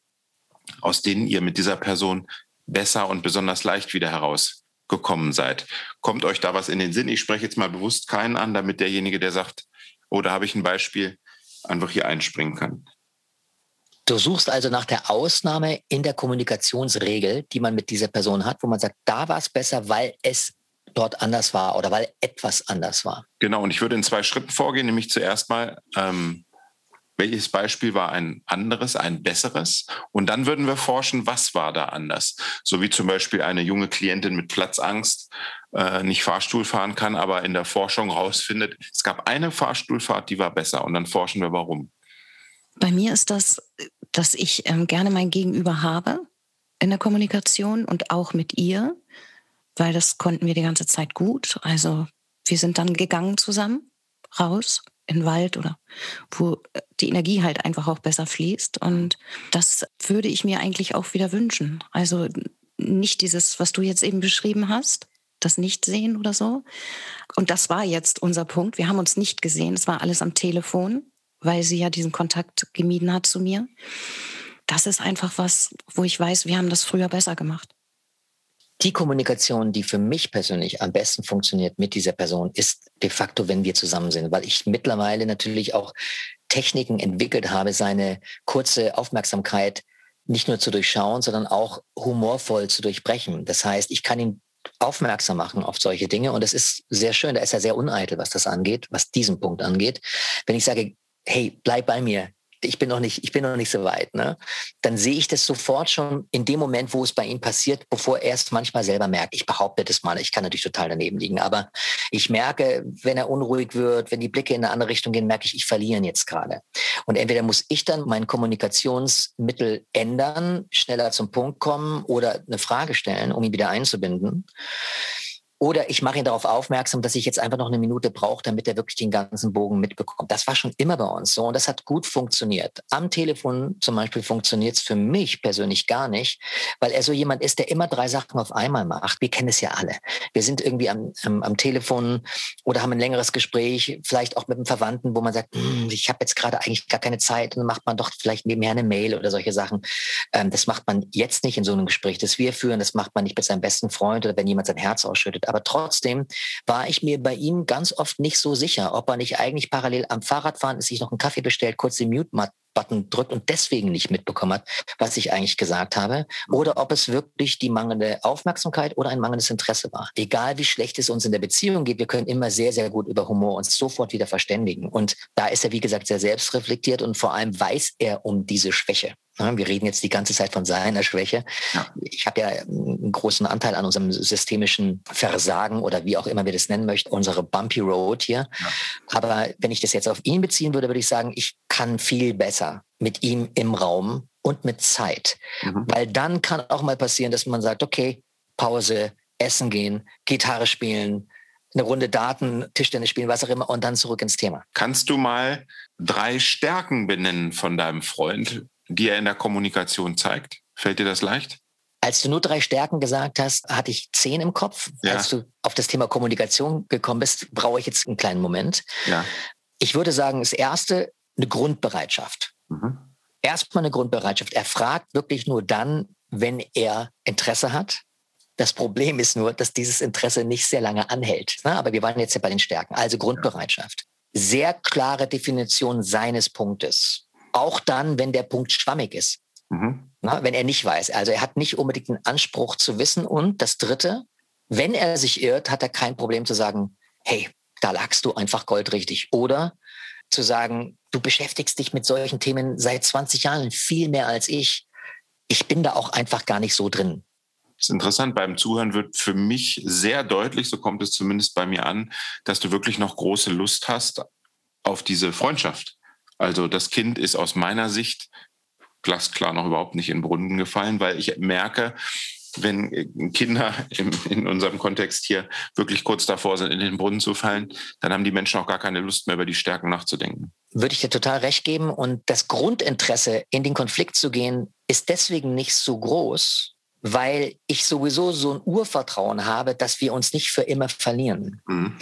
Speaker 1: aus denen ihr mit dieser Person besser und besonders leicht wieder herausgekommen seid. Kommt euch da was in den Sinn? Ich spreche jetzt mal bewusst keinen an, damit derjenige, der sagt, oh, da habe ich ein Beispiel, einfach hier einspringen kann.
Speaker 3: Du suchst also nach der Ausnahme in der Kommunikationsregel, die man mit dieser Person hat, wo man sagt, da war es besser, weil es dort anders war oder weil etwas anders war.
Speaker 1: Genau, und ich würde in zwei Schritten vorgehen, nämlich zuerst mal ähm, welches Beispiel war ein anderes, ein besseres? Und dann würden wir forschen, was war da anders? So wie zum Beispiel eine junge Klientin mit Platzangst äh, nicht Fahrstuhl fahren kann, aber in der Forschung rausfindet, es gab eine Fahrstuhlfahrt, die war besser. Und dann forschen wir, warum.
Speaker 2: Bei mir ist das, dass ich ähm, gerne mein Gegenüber habe in der Kommunikation und auch mit ihr, weil das konnten wir die ganze Zeit gut. Also wir sind dann gegangen zusammen raus in den Wald oder wo äh, die Energie halt einfach auch besser fließt. Und das würde ich mir eigentlich auch wieder wünschen. Also nicht dieses, was du jetzt eben beschrieben hast, das Nichtsehen oder so. Und das war jetzt unser Punkt. Wir haben uns nicht gesehen. Es war alles am Telefon, weil sie ja diesen Kontakt gemieden hat zu mir. Das ist einfach was, wo ich weiß, wir haben das früher besser gemacht.
Speaker 3: Die Kommunikation, die für mich persönlich am besten funktioniert mit dieser Person, ist de facto, wenn wir zusammen sind, weil ich mittlerweile natürlich auch Techniken entwickelt habe, seine kurze Aufmerksamkeit nicht nur zu durchschauen, sondern auch humorvoll zu durchbrechen. Das heißt, ich kann ihn aufmerksam machen auf solche Dinge und es ist sehr schön, da ist er sehr uneitel, was das angeht, was diesen Punkt angeht. Wenn ich sage, hey, bleib bei mir, ich bin noch nicht, ich bin noch nicht so weit, ne? Dann sehe ich das sofort schon in dem Moment, wo es bei ihm passiert, bevor er es manchmal selber merkt. Ich behaupte das mal, ich kann natürlich total daneben liegen, aber ich merke, wenn er unruhig wird, wenn die Blicke in eine andere Richtung gehen, merke ich, ich verliere ihn jetzt gerade. Und entweder muss ich dann mein Kommunikationsmittel ändern, schneller zum Punkt kommen oder eine Frage stellen, um ihn wieder einzubinden. Oder ich mache ihn darauf aufmerksam, dass ich jetzt einfach noch eine Minute brauche, damit er wirklich den ganzen Bogen mitbekommt. Das war schon immer bei uns so und das hat gut funktioniert. Am Telefon zum Beispiel funktioniert es für mich persönlich gar nicht, weil er so jemand ist, der immer drei Sachen auf einmal macht. Wir kennen es ja alle. Wir sind irgendwie am, am, am Telefon oder haben ein längeres Gespräch, vielleicht auch mit einem Verwandten, wo man sagt, hm, ich habe jetzt gerade eigentlich gar keine Zeit und dann macht man doch vielleicht nebenher eine Mail oder solche Sachen. Ähm, das macht man jetzt nicht in so einem Gespräch, das wir führen. Das macht man nicht mit seinem besten Freund oder wenn jemand sein Herz ausschüttet aber trotzdem war ich mir bei ihm ganz oft nicht so sicher, ob er nicht eigentlich parallel am Fahrradfahren ist, sich noch einen Kaffee bestellt, kurz den Mute-Button drückt und deswegen nicht mitbekommen hat, was ich eigentlich gesagt habe, oder ob es wirklich die mangelnde Aufmerksamkeit oder ein mangelndes Interesse war. Egal wie schlecht es uns in der Beziehung geht, wir können immer sehr, sehr gut über Humor uns sofort wieder verständigen. Und da ist er, wie gesagt, sehr selbstreflektiert und vor allem weiß er um diese Schwäche. Wir reden jetzt die ganze Zeit von seiner Schwäche. Ja. Ich habe ja einen großen Anteil an unserem systemischen Versagen oder wie auch immer wir das nennen möchten, unsere Bumpy Road hier. Ja. Aber wenn ich das jetzt auf ihn beziehen würde, würde ich sagen, ich kann viel besser mit ihm im Raum und mit Zeit. Mhm. Weil dann kann auch mal passieren, dass man sagt, okay, Pause, essen gehen, Gitarre spielen, eine Runde Daten, Tischtennis spielen, was auch immer, und dann zurück ins Thema.
Speaker 1: Kannst du mal drei Stärken benennen von deinem Freund, die er in der Kommunikation zeigt? Fällt dir das leicht?
Speaker 3: Als du nur drei Stärken gesagt hast, hatte ich zehn im Kopf. Ja. Als du auf das Thema Kommunikation gekommen bist, brauche ich jetzt einen kleinen Moment. Ja. Ich würde sagen, das erste, eine Grundbereitschaft. Mhm. Erstmal eine Grundbereitschaft. Er fragt wirklich nur dann, wenn er Interesse hat. Das Problem ist nur, dass dieses Interesse nicht sehr lange anhält. Aber wir waren jetzt ja bei den Stärken. Also Grundbereitschaft. Sehr klare Definition seines Punktes. Auch dann, wenn der Punkt schwammig ist. Mhm. Na, wenn er nicht weiß. Also er hat nicht unbedingt den Anspruch zu wissen. Und das Dritte, wenn er sich irrt, hat er kein Problem zu sagen, hey, da lagst du einfach goldrichtig. Oder zu sagen, du beschäftigst dich mit solchen Themen seit 20 Jahren viel mehr als ich. Ich bin da auch einfach gar nicht so drin.
Speaker 1: Das ist interessant. Beim Zuhören wird für mich sehr deutlich, so kommt es zumindest bei mir an, dass du wirklich noch große Lust hast auf diese Freundschaft Also das Kind ist aus meiner Sicht glasklar noch überhaupt nicht in den Brunnen gefallen, weil ich merke, wenn äh, Kinder im, in unserem Kontext hier wirklich kurz davor sind, in den Brunnen zu fallen, dann haben die Menschen auch gar keine Lust mehr über die Stärken nachzudenken.
Speaker 3: Würde ich dir total recht geben. Und das Grundinteresse, in den Konflikt zu gehen, ist deswegen nicht so groß, weil ich sowieso so ein Urvertrauen habe, dass wir uns nicht für immer verlieren. Mhm.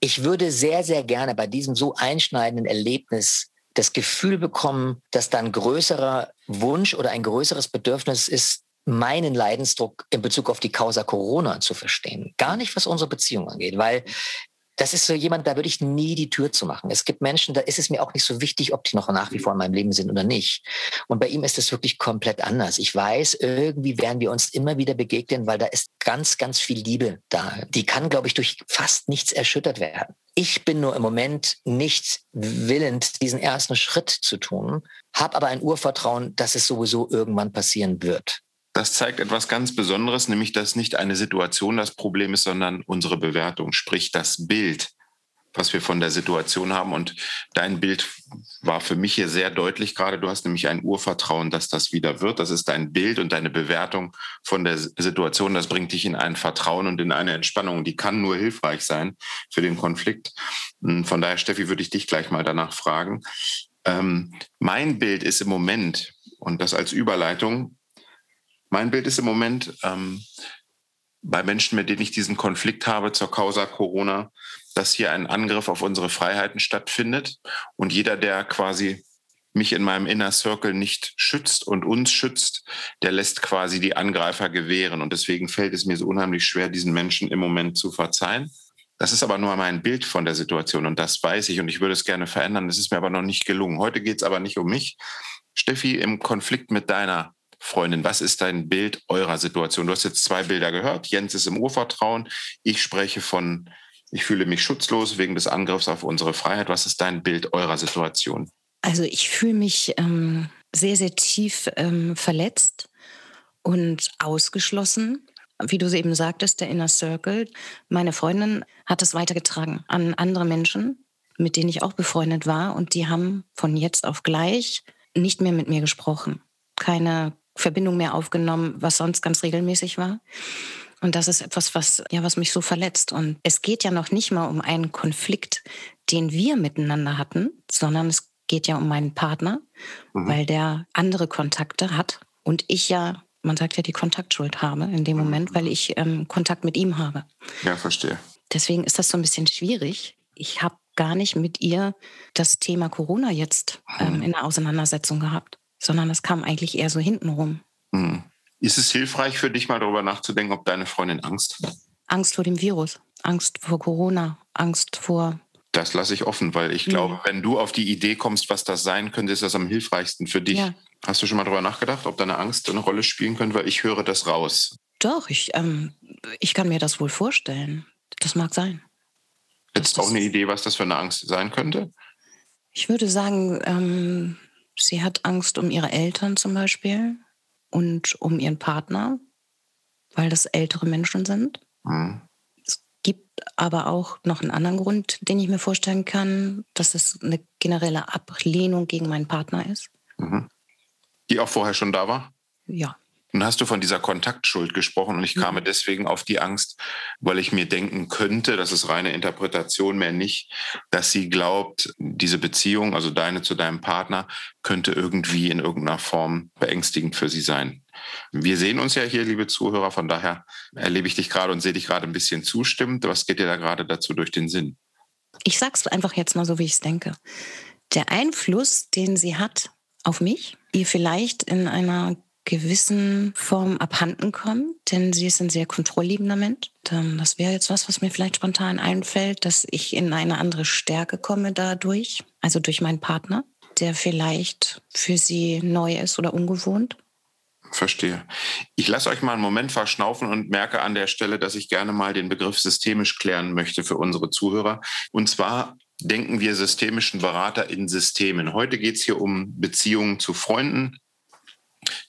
Speaker 3: Ich würde sehr, sehr gerne bei diesem so einschneidenden Erlebnis das Gefühl bekommen, dass da ein größerer Wunsch oder ein größeres Bedürfnis ist, meinen Leidensdruck in Bezug auf die Causa Corona zu verstehen. Gar nicht, was unsere Beziehung angeht, weil das ist so jemand, da würde ich nie die Tür zu machen. Es gibt Menschen, da ist es mir auch nicht so wichtig, ob die noch nach wie vor in meinem Leben sind oder nicht. Und bei ihm ist es wirklich komplett anders. Ich weiß, irgendwie werden wir uns immer wieder begegnen, weil da ist ganz, ganz viel Liebe da. Die kann, glaube ich, durch fast nichts erschüttert werden. Ich bin nur im Moment nicht willend, diesen ersten Schritt zu tun, habe aber ein Urvertrauen, dass es sowieso irgendwann passieren wird.
Speaker 1: Das zeigt etwas ganz Besonderes, nämlich dass nicht eine Situation das Problem ist, sondern unsere Bewertung, sprich das Bild, was wir von der Situation haben. Und dein Bild war für mich hier sehr deutlich gerade. Du hast nämlich ein Urvertrauen, dass das wieder wird. Das ist dein Bild und deine Bewertung von der Situation. Das bringt dich in ein Vertrauen und in eine Entspannung. Die kann nur hilfreich sein für den Konflikt. Von daher, Steffi, würde ich dich gleich mal danach fragen. Ähm, mein Bild ist im Moment, und das als Überleitung, mein Bild ist im Moment ähm, bei Menschen, mit denen ich diesen Konflikt habe zur Causa Corona, dass hier ein Angriff auf unsere Freiheiten stattfindet und jeder, der quasi mich in meinem Inner Circle nicht schützt und uns schützt, der lässt quasi die Angreifer gewähren. Und deswegen fällt es mir so unheimlich schwer, diesen Menschen im Moment zu verzeihen. Das ist aber nur mein Bild von der Situation und das weiß ich und ich würde es gerne verändern. Das ist mir aber noch nicht gelungen. Heute geht es aber nicht um mich. Steffi, im Konflikt mit deiner Freundin, was ist dein Bild eurer Situation? Du hast jetzt zwei Bilder gehört. Jens ist im Urvertrauen. Ich spreche von, ich fühle mich schutzlos wegen des Angriffs auf unsere Freiheit. Was ist dein Bild eurer Situation?
Speaker 2: Also ich fühle mich ähm, sehr, sehr tief ähm, verletzt und ausgeschlossen. Wie du eben sagtest, der Inner Circle. Meine Freundin hat es weitergetragen an andere Menschen, mit denen ich auch befreundet war. Und die haben von jetzt auf gleich nicht mehr mit mir gesprochen. Keine Verbindung mehr aufgenommen, was sonst ganz regelmäßig war. Und das ist etwas, was, ja, was mich so verletzt. Und es geht ja noch nicht mal um einen Konflikt, den wir miteinander hatten, sondern es geht ja um meinen Partner, mhm. weil der andere Kontakte hat und ich ja, man sagt ja, die Kontaktschuld habe in dem Moment, weil ich ähm, Kontakt mit ihm habe.
Speaker 1: Ja, verstehe.
Speaker 2: Deswegen ist das so ein bisschen schwierig. Ich habe gar nicht mit ihr das Thema Corona jetzt ähm, mhm. in der Auseinandersetzung gehabt sondern es kam eigentlich eher so hintenrum.
Speaker 1: Hm. Ist es hilfreich für dich mal darüber nachzudenken, ob deine Freundin Angst hat?
Speaker 2: Angst vor dem Virus, Angst vor Corona, Angst vor.
Speaker 1: Das lasse ich offen, weil ich glaube, wenn du auf die Idee kommst, was das sein könnte, ist das am hilfreichsten für dich. Ja. Hast du schon mal darüber nachgedacht, ob deine Angst eine Rolle spielen könnte? Weil ich höre das raus.
Speaker 2: Doch, ich, ähm, ich kann mir das wohl vorstellen. Das mag sein.
Speaker 1: Jetzt auch eine Idee, was das für eine Angst sein könnte?
Speaker 2: Ich würde sagen, ähm, Sie hat Angst um ihre Eltern zum Beispiel und um ihren Partner, weil das ältere Menschen sind. Mhm. Es gibt aber auch noch einen anderen Grund, den ich mir vorstellen kann, dass es eine generelle Ablehnung gegen meinen Partner ist. Mhm.
Speaker 1: Die auch vorher schon da war?
Speaker 2: Ja.
Speaker 1: Nun hast du von dieser Kontaktschuld gesprochen und ich kam mhm. deswegen auf die Angst, weil ich mir denken könnte, das ist reine Interpretation mehr nicht, dass sie glaubt, diese Beziehung, also deine zu deinem Partner, könnte irgendwie in irgendeiner Form beängstigend für sie sein. Wir sehen uns ja hier, liebe Zuhörer, von daher erlebe ich dich gerade und sehe dich gerade ein bisschen zustimmend. Was geht dir da gerade dazu durch den Sinn?
Speaker 2: Ich sag's einfach jetzt mal so, wie ich es denke. Der Einfluss, den sie hat auf mich, ihr vielleicht in einer gewissen Form abhanden kommt, denn sie ist ein sehr kontrollliebender Mensch. Das wäre jetzt was, was mir vielleicht spontan einfällt, dass ich in eine andere Stärke komme dadurch, also durch meinen Partner, der vielleicht für sie neu ist oder ungewohnt.
Speaker 1: Verstehe. Ich lasse euch mal einen Moment verschnaufen und merke an der Stelle, dass ich gerne mal den Begriff systemisch klären möchte für unsere Zuhörer. Und zwar denken wir systemischen Berater in Systemen. Heute geht es hier um Beziehungen zu Freunden,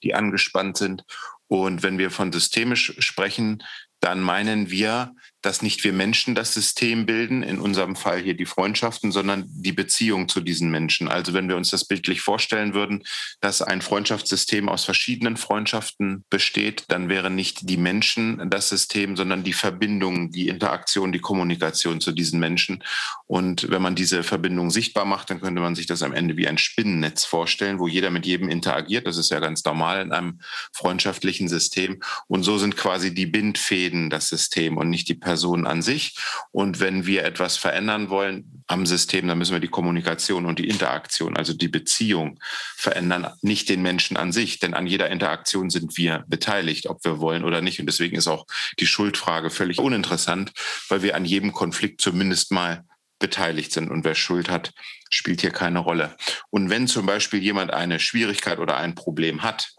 Speaker 1: die angespannt sind. Und wenn wir von systemisch sprechen, dann meinen wir, dass nicht wir Menschen das System bilden, in unserem Fall hier die Freundschaften, sondern die Beziehung zu diesen Menschen. Also wenn wir uns das bildlich vorstellen würden, dass ein Freundschaftssystem aus verschiedenen Freundschaften besteht, dann wäre nicht die Menschen das System, sondern die Verbindung, die Interaktion, die Kommunikation zu diesen Menschen. Und wenn man diese Verbindung sichtbar macht, dann könnte man sich das am Ende wie ein Spinnennetz vorstellen, wo jeder mit jedem interagiert. Das ist ja ganz normal in einem freundschaftlichen System. Und so sind quasi die Bindfäden das System und nicht die Personen. Person an sich. Und wenn wir etwas verändern wollen am System, dann müssen wir die Kommunikation und die Interaktion, also die Beziehung verändern, nicht den Menschen an sich. Denn an jeder Interaktion sind wir beteiligt, ob wir wollen oder nicht. Und deswegen ist auch die Schuldfrage völlig uninteressant, weil wir an jedem Konflikt zumindest mal beteiligt sind. Und wer Schuld hat, spielt hier keine Rolle. Und wenn zum Beispiel jemand eine Schwierigkeit oder ein Problem hat,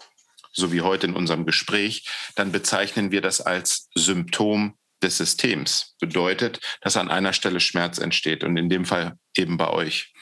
Speaker 1: so wie heute in unserem Gespräch, dann bezeichnen wir das als Symptom des Systems. Bedeutet, dass an einer Stelle Schmerz entsteht und in dem Fall eben bei euch.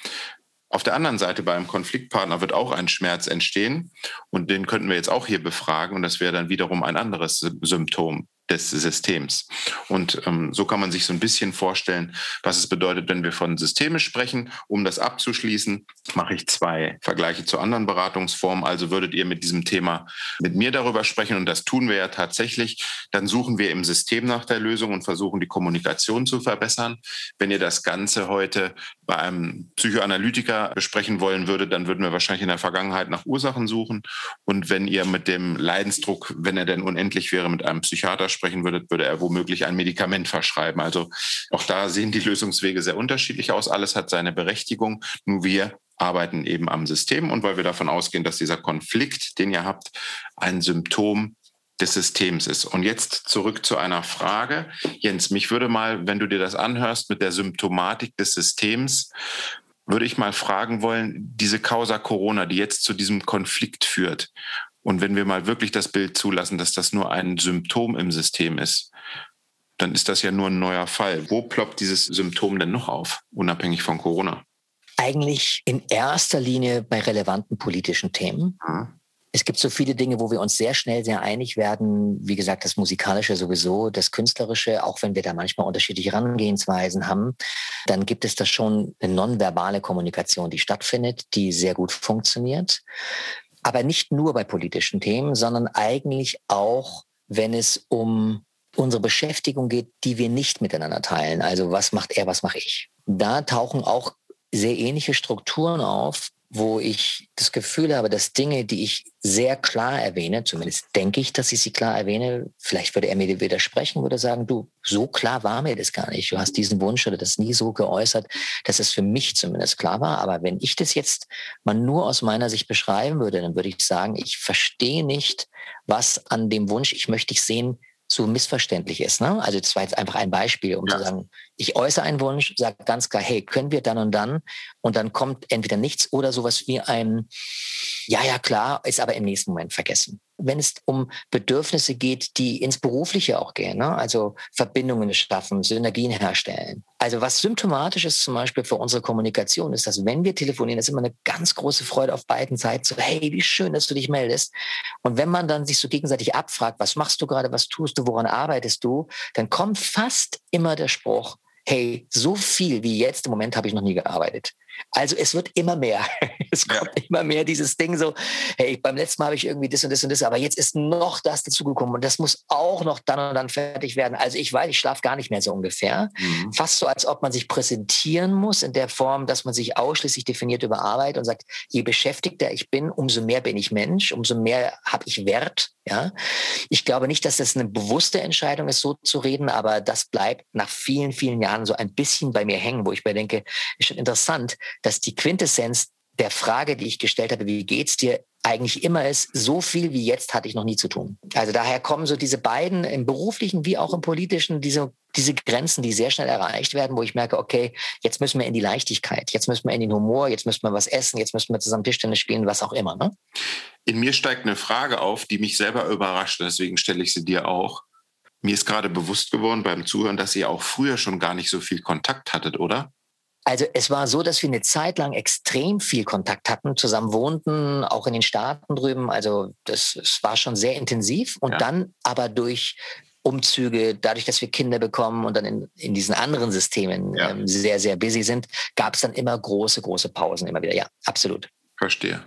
Speaker 1: Auf der anderen Seite bei einem Konfliktpartner wird auch ein Schmerz entstehen und den könnten wir jetzt auch hier befragen und das wäre dann wiederum ein anderes Symptom des Systems. Und ähm, so kann man sich so ein bisschen vorstellen, was es bedeutet, wenn wir von Systeme sprechen. Um das abzuschließen, mache ich zwei Vergleiche zu anderen Beratungsformen. Also würdet ihr mit diesem Thema mit mir darüber sprechen und das tun wir ja tatsächlich, dann suchen wir im System nach der Lösung und versuchen die Kommunikation zu verbessern. Wenn ihr das Ganze heute bei einem Psychoanalytiker besprechen wollen würdet, dann würden wir wahrscheinlich in der Vergangenheit nach Ursachen suchen. Und wenn ihr mit dem Leidensdruck, wenn er denn unendlich wäre, mit einem Psychiater sprechen würdet, würde er womöglich ein Medikament verschreiben. Also auch da sehen die Lösungswege sehr unterschiedlich aus. Alles hat seine Berechtigung. Nur wir arbeiten eben am System und weil wir davon ausgehen, dass dieser Konflikt, den ihr habt, ein Symptom des Systems ist. Und jetzt zurück zu einer Frage. Jens, mich würde mal, wenn du dir das anhörst mit der Symptomatik des Systems, würde ich mal fragen wollen, diese Causa Corona, die jetzt zu diesem Konflikt führt, und wenn wir mal wirklich das Bild zulassen, dass das nur ein Symptom im System ist, dann ist das ja nur ein neuer Fall. Wo ploppt dieses Symptom denn noch auf, unabhängig von Corona?
Speaker 3: Eigentlich in erster Linie bei relevanten politischen Themen. Mhm. Es gibt so viele Dinge, wo wir uns sehr schnell sehr einig werden. Wie gesagt, das Musikalische sowieso, das Künstlerische, auch wenn wir da manchmal unterschiedliche Herangehensweisen haben, dann gibt es da schon eine nonverbale Kommunikation, die stattfindet, die sehr gut funktioniert. Aber nicht nur bei politischen Themen, sondern eigentlich auch, wenn es um unsere Beschäftigung geht, die wir nicht miteinander teilen. Also was macht er, was mache ich? Da tauchen auch sehr ähnliche Strukturen auf, wo ich das Gefühl habe, dass Dinge, die ich sehr klar erwähne, zumindest denke ich, dass ich sie klar erwähne, vielleicht würde er mir widersprechen, würde sagen, du, so klar war mir das gar nicht. Du hast diesen Wunsch oder das nie so geäußert, dass es für mich zumindest klar war. Aber wenn ich das jetzt mal nur aus meiner Sicht beschreiben würde, dann würde ich sagen, ich verstehe nicht, was an dem Wunsch, ich möchte dich sehen, so missverständlich ist. Ne? Also das war jetzt einfach ein Beispiel, um ja. zu sagen, ich äußere einen Wunsch, sage ganz klar, hey, können wir dann und dann? Und dann kommt entweder nichts oder sowas wie ein, ja, ja, klar, ist aber im nächsten Moment vergessen wenn es um Bedürfnisse geht, die ins Berufliche auch gehen, ne? also Verbindungen schaffen, Synergien herstellen. Also was symptomatisch ist zum Beispiel für unsere Kommunikation, ist, dass wenn wir telefonieren, ist immer eine ganz große Freude auf beiden Seiten. So, hey, wie schön, dass du dich meldest. Und wenn man dann sich so gegenseitig abfragt, was machst du gerade, was tust du, woran arbeitest du, dann kommt fast immer der Spruch, hey, so viel wie jetzt im Moment habe ich noch nie gearbeitet. Also es wird immer mehr. Es kommt ja. immer mehr dieses Ding so, hey, beim letzten Mal habe ich irgendwie das und das und das, aber jetzt ist noch das dazugekommen und das muss auch noch dann und dann fertig werden. Also ich weiß, ich schlafe gar nicht mehr so ungefähr. Mhm. Fast so, als ob man sich präsentieren muss in der Form, dass man sich ausschließlich definiert über Arbeit und sagt, je beschäftigter ich bin, umso mehr bin ich Mensch, umso mehr habe ich Wert. Ja, ich glaube nicht, dass das eine bewusste Entscheidung ist, so zu reden, aber das bleibt nach vielen, vielen Jahren so ein bisschen bei mir hängen, wo ich mir denke, ist schon interessant, dass die Quintessenz der Frage, die ich gestellt habe, wie geht's dir, eigentlich immer ist, so viel wie jetzt hatte ich noch nie zu tun. Also daher kommen so diese beiden im beruflichen wie auch im politischen, diese, diese Grenzen, die sehr schnell erreicht werden, wo ich merke, okay, jetzt müssen wir in die Leichtigkeit, jetzt müssen wir in den Humor, jetzt müssen wir was essen, jetzt müssen wir zusammen Tischtennis spielen, was auch immer. Ne?
Speaker 1: In mir steigt eine Frage auf, die mich selber überrascht, deswegen stelle ich sie dir auch. Mir ist gerade bewusst geworden beim Zuhören, dass ihr auch früher schon gar nicht so viel Kontakt hattet, oder?
Speaker 3: Also es war so, dass wir eine Zeit lang extrem viel Kontakt hatten, zusammen wohnten, auch in den Staaten drüben. Also das, das war schon sehr intensiv. Und ja. dann aber durch Umzüge, dadurch, dass wir Kinder bekommen und dann in, in diesen anderen Systemen ja. ähm, sehr, sehr busy sind, gab es dann immer große, große Pausen immer wieder. Ja, absolut.
Speaker 1: Verstehe.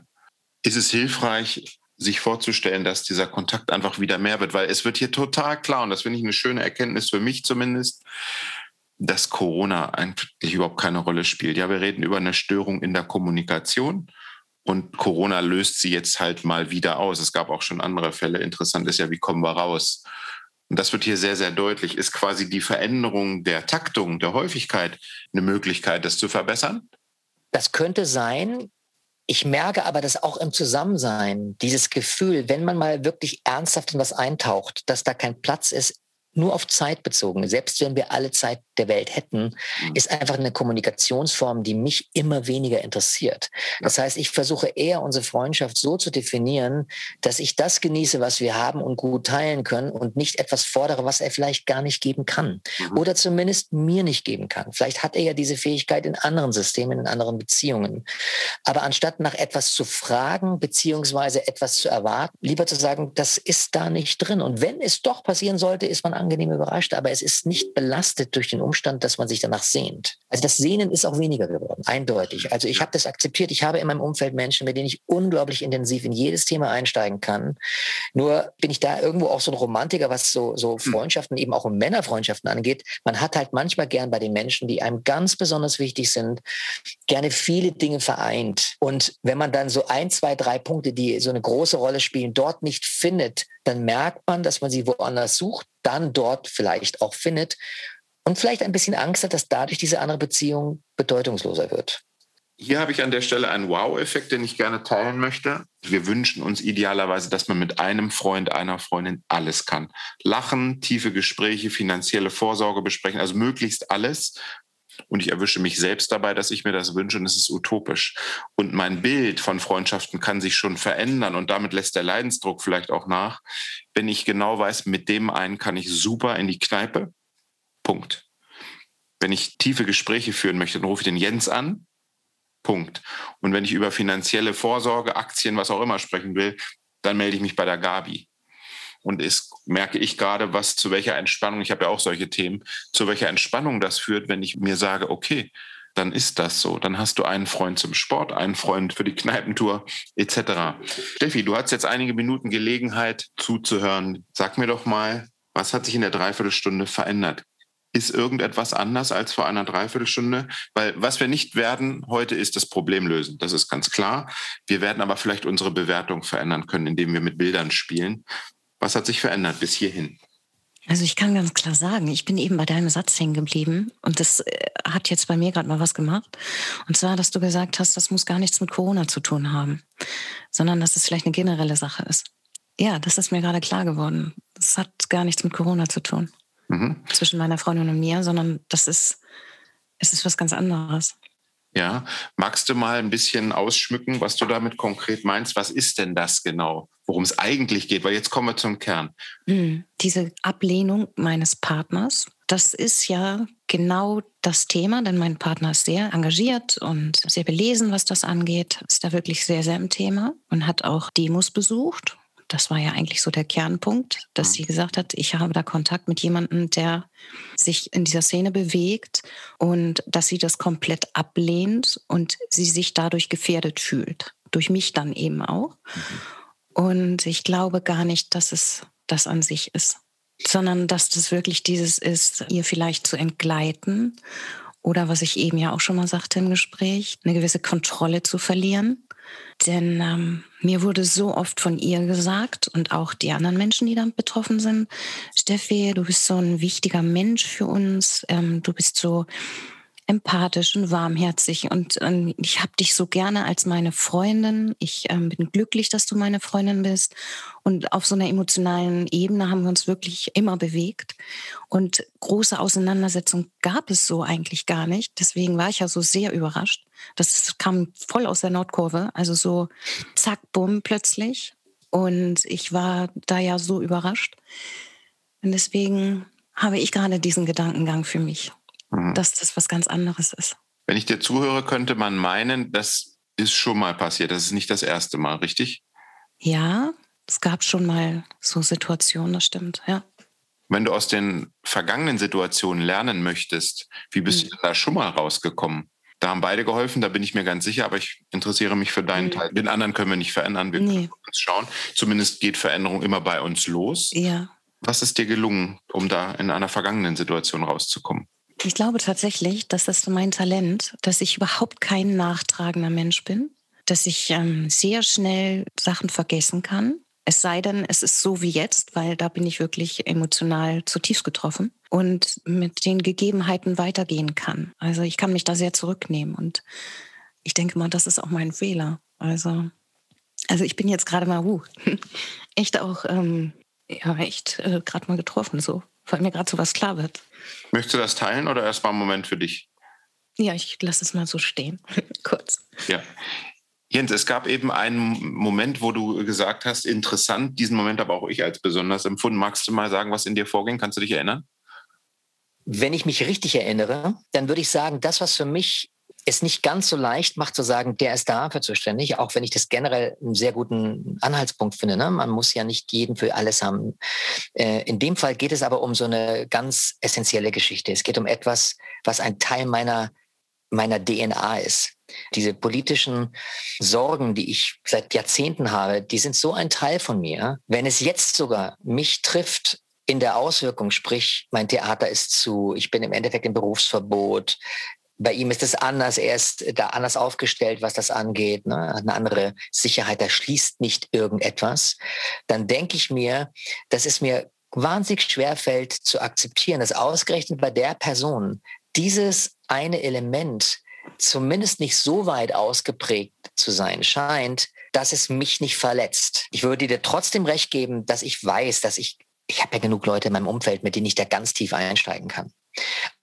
Speaker 1: Ist es hilfreich, sich vorzustellen, dass dieser Kontakt einfach wieder mehr wird, weil es wird hier total klar, und das finde ich eine schöne Erkenntnis für mich zumindest, dass Corona eigentlich überhaupt keine Rolle spielt. Ja, wir reden über eine Störung in der Kommunikation und Corona löst sie jetzt halt mal wieder aus. Es gab auch schon andere Fälle. Interessant ist ja, wie kommen wir raus? Und das wird hier sehr, sehr deutlich. Ist quasi die Veränderung der Taktung, der Häufigkeit eine Möglichkeit, das zu verbessern?
Speaker 3: Das könnte sein. Ich merke aber, dass auch im Zusammensein dieses Gefühl, wenn man mal wirklich ernsthaft in was eintaucht, dass da kein Platz ist, nur auf Zeit bezogen, selbst wenn wir alle Zeit der Welt hätten, mhm. ist einfach eine Kommunikationsform, die mich immer weniger interessiert. Das heißt, ich versuche eher unsere Freundschaft so zu definieren, dass ich das genieße, was wir haben und gut teilen können und nicht etwas fordere, was er vielleicht gar nicht geben kann mhm. oder zumindest mir nicht geben kann. Vielleicht hat er ja diese Fähigkeit in anderen Systemen, in anderen Beziehungen. Aber anstatt nach etwas zu fragen beziehungsweise etwas zu erwarten, lieber zu sagen, das ist da nicht drin. Und wenn es doch passieren sollte, ist man angenehm überrascht, aber es ist nicht belastet durch den Umstand, dass man sich danach sehnt. Also das Sehnen ist auch weniger geworden, eindeutig. Also ich habe das akzeptiert. Ich habe in meinem Umfeld Menschen, mit denen ich unglaublich intensiv in jedes Thema einsteigen kann. Nur bin ich da irgendwo auch so ein Romantiker, was so, so hm. Freundschaften, eben auch um Männerfreundschaften angeht. Man hat halt manchmal gern bei den Menschen, die einem ganz besonders wichtig sind, gerne viele Dinge vereint. Und wenn man dann so ein, zwei, drei Punkte, die so eine große Rolle spielen, dort nicht findet, dann merkt man, dass man sie woanders sucht, dann dort vielleicht auch findet und vielleicht ein bisschen Angst hat, dass dadurch diese andere Beziehung bedeutungsloser wird.
Speaker 1: Hier habe ich an der Stelle einen Wow-Effekt, den ich gerne teilen möchte. Wir wünschen uns idealerweise, dass man mit einem Freund, einer Freundin alles kann. Lachen, tiefe Gespräche, finanzielle Vorsorge besprechen, also möglichst alles. Und ich erwische mich selbst dabei, dass ich mir das wünsche und es ist utopisch. Und mein Bild von Freundschaften kann sich schon verändern und damit lässt der Leidensdruck vielleicht auch nach, wenn ich genau weiß, mit dem einen kann ich super in die Kneipe. Punkt. Wenn ich tiefe Gespräche führen möchte, dann rufe ich den Jens an. Punkt. Und wenn ich über finanzielle Vorsorge, Aktien, was auch immer sprechen will, dann melde ich mich bei der Gabi. Und es merke ich gerade, was zu welcher Entspannung, ich habe ja auch solche Themen, zu welcher Entspannung das führt, wenn ich mir sage, okay, dann ist das so. Dann hast du einen Freund zum Sport, einen Freund für die Kneipentour etc. Steffi, du hast jetzt einige Minuten Gelegenheit zuzuhören. Sag mir doch mal, was hat sich in der Dreiviertelstunde verändert? Ist irgendetwas anders als vor einer Dreiviertelstunde? Weil was wir nicht werden heute ist das Problem lösen. Das ist ganz klar. Wir werden aber vielleicht unsere Bewertung verändern können, indem wir mit Bildern spielen. Was hat sich verändert bis hierhin?
Speaker 2: Also ich kann ganz klar sagen, ich bin eben bei deinem Satz hängen geblieben und das äh, hat jetzt bei mir gerade mal was gemacht. Und zwar, dass du gesagt hast, das muss gar nichts mit Corona zu tun haben, sondern dass es vielleicht eine generelle Sache ist. Ja, das ist mir gerade klar geworden. Das hat gar nichts mit Corona zu tun. Mhm. Zwischen meiner Freundin und mir, sondern das ist, es ist was ganz anderes.
Speaker 1: Ja, magst du mal ein bisschen ausschmücken, was du damit konkret meinst? Was ist denn das genau, worum es eigentlich geht? Weil jetzt kommen wir zum Kern.
Speaker 2: Hm, diese Ablehnung meines Partners, das ist ja genau das Thema, denn mein Partner ist sehr engagiert und sehr belesen, was das angeht, ist da wirklich sehr, sehr im Thema und hat auch Demos besucht das war ja eigentlich so der Kernpunkt, dass mhm. sie gesagt hat, ich habe da Kontakt mit jemandem, der sich in dieser Szene bewegt und dass sie das komplett ablehnt und sie sich dadurch gefährdet fühlt. Durch mich dann eben auch. Mhm. Und ich glaube gar nicht, dass es das an sich ist, sondern dass das wirklich dieses ist, ihr vielleicht zu entgleiten oder was ich eben ja auch schon mal sagte im Gespräch, eine gewisse Kontrolle zu verlieren. Denn ähm, mir wurde so oft von ihr gesagt und auch die anderen Menschen, die damit betroffen sind, Steffi, du bist so ein wichtiger Mensch für uns, ähm, du bist so empathisch und warmherzig und ähm, ich habe dich so gerne als meine Freundin. Ich ähm, bin glücklich, dass du meine Freundin bist. Und auf so einer emotionalen Ebene haben wir uns wirklich immer bewegt. Und große Auseinandersetzungen gab es so eigentlich gar nicht. Deswegen war ich ja so sehr überrascht. Das kam voll aus der Nordkurve. Also so zack, bumm, plötzlich. Und ich war da ja so überrascht. Und deswegen habe ich gerade diesen Gedankengang für mich mhm. dass das was ganz anderes ist.
Speaker 1: Wenn ich dir zuhöre, könnte man meinen, das ist schon mal passiert. Das ist nicht das erste Mal, richtig?
Speaker 2: Ja, es gab schon mal so Situationen, das stimmt, ja.
Speaker 1: Wenn du aus den vergangenen Situationen lernen möchtest, wie bist mhm. du da schon mal rausgekommen? Da haben beide geholfen, da bin ich mir ganz sicher, aber ich interessiere mich für deinen mhm. Teil. Den anderen können wir nicht verändern, wir nee. können uns schauen. Zumindest geht Veränderung immer bei uns los.
Speaker 2: Ja.
Speaker 1: Was ist dir gelungen, um da in einer vergangenen Situation rauszukommen?
Speaker 2: Ich glaube tatsächlich, dass das mein Talent, dass ich überhaupt kein nachtragender Mensch bin, dass ich ähm, sehr schnell Sachen vergessen kann. Es sei denn, es ist so wie jetzt, weil da bin ich wirklich emotional zutiefst getroffen und mit den Gegebenheiten weitergehen kann. Also ich kann mich da sehr zurücknehmen und ich denke mal, das ist auch mein Fehler. Also, also ich bin jetzt gerade mal uh, echt auch ähm, ja echt äh, gerade mal getroffen so, weil mir gerade so was klar wird.
Speaker 1: Möchtest du das teilen oder erst mal einen Moment für dich?
Speaker 2: Ja, ich lasse es mal so stehen, kurz.
Speaker 1: Ja. Jens, es gab eben einen Moment, wo du gesagt hast, interessant, diesen Moment habe auch ich als besonders empfunden. Magst du mal sagen, was in dir vorging? Kannst du dich erinnern?
Speaker 3: Wenn ich mich richtig erinnere, dann würde ich sagen, das, was für mich es nicht ganz so leicht macht zu sagen, der ist dafür zuständig, auch wenn ich das generell einen sehr guten Anhaltspunkt finde. Ne? Man muss ja nicht jeden für alles haben. Äh, in dem Fall geht es aber um so eine ganz essentielle Geschichte. Es geht um etwas, was ein Teil meiner, meiner DNA ist. Diese politischen Sorgen, die ich seit Jahrzehnten habe, die sind so ein Teil von mir. Wenn es jetzt sogar mich trifft, in der Auswirkung, sprich, mein Theater ist zu, ich bin im Endeffekt im Berufsverbot, bei ihm ist es anders, er ist da anders aufgestellt, was das angeht, ne? eine andere Sicherheit, da schließt nicht irgendetwas, dann denke ich mir, dass es mir wahnsinnig schwer fällt zu akzeptieren, dass ausgerechnet bei der Person dieses eine Element zumindest nicht so weit ausgeprägt zu sein scheint, dass es mich nicht verletzt. Ich würde dir trotzdem recht geben, dass ich weiß, dass ich, ich habe ja genug Leute in meinem Umfeld, mit denen ich da ganz tief einsteigen kann.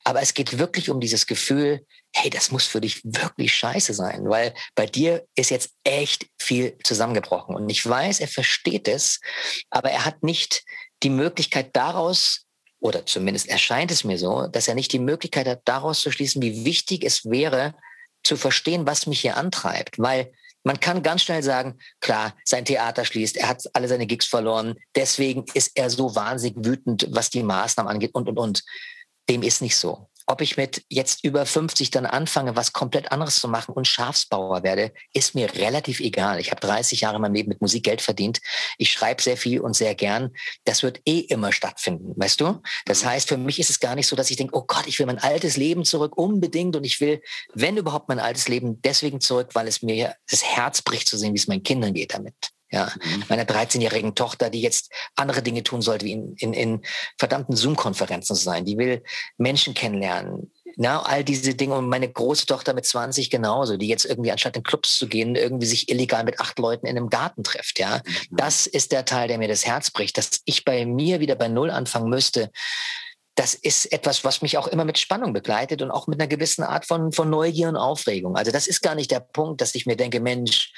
Speaker 3: Aber es geht wirklich um dieses Gefühl, hey, das muss für dich wirklich scheiße sein, weil bei dir ist jetzt echt viel zusammengebrochen. Und ich weiß, er versteht es, aber er hat nicht die Möglichkeit daraus, oder zumindest erscheint es mir so, dass er nicht die Möglichkeit hat, daraus zu schließen, wie wichtig es wäre, zu verstehen, was mich hier antreibt. Weil man kann ganz schnell sagen, klar, sein Theater schließt, er hat alle seine Gigs verloren, deswegen ist er so wahnsinnig wütend, was die Maßnahmen angeht und, und, und. Dem ist nicht so. Ob ich mit jetzt über 50 dann anfange, was komplett anderes zu machen und Schafsbauer werde, ist mir relativ egal. Ich habe 30 Jahre in meinem Leben mit Musik Geld verdient. Ich schreibe sehr viel und sehr gern. Das wird eh immer stattfinden, weißt du? Das mhm. heißt, für mich ist es gar nicht so, dass ich denke, oh Gott, ich will mein altes Leben zurück, unbedingt. Und ich will, wenn überhaupt, mein altes Leben deswegen zurück, weil es mir das Herz bricht zu sehen, wie es meinen Kindern geht damit. Ja, mhm. meiner 13-jährigen Tochter, die jetzt andere Dinge tun sollte, wie in, in, in verdammten Zoom-Konferenzen zu sein. Die will Menschen kennenlernen. Na, all diese Dinge. Und meine große Tochter mit 20 genauso, die jetzt irgendwie anstatt in Clubs zu gehen, irgendwie sich illegal mit acht Leuten in einem Garten trifft. Ja, mhm. das ist der Teil, der mir das Herz bricht, dass ich bei mir wieder bei Null anfangen müsste das ist etwas, was mich auch immer mit Spannung begleitet und auch mit einer gewissen Art von, von Neugier und Aufregung. Also das ist gar nicht der Punkt, dass ich mir denke, Mensch,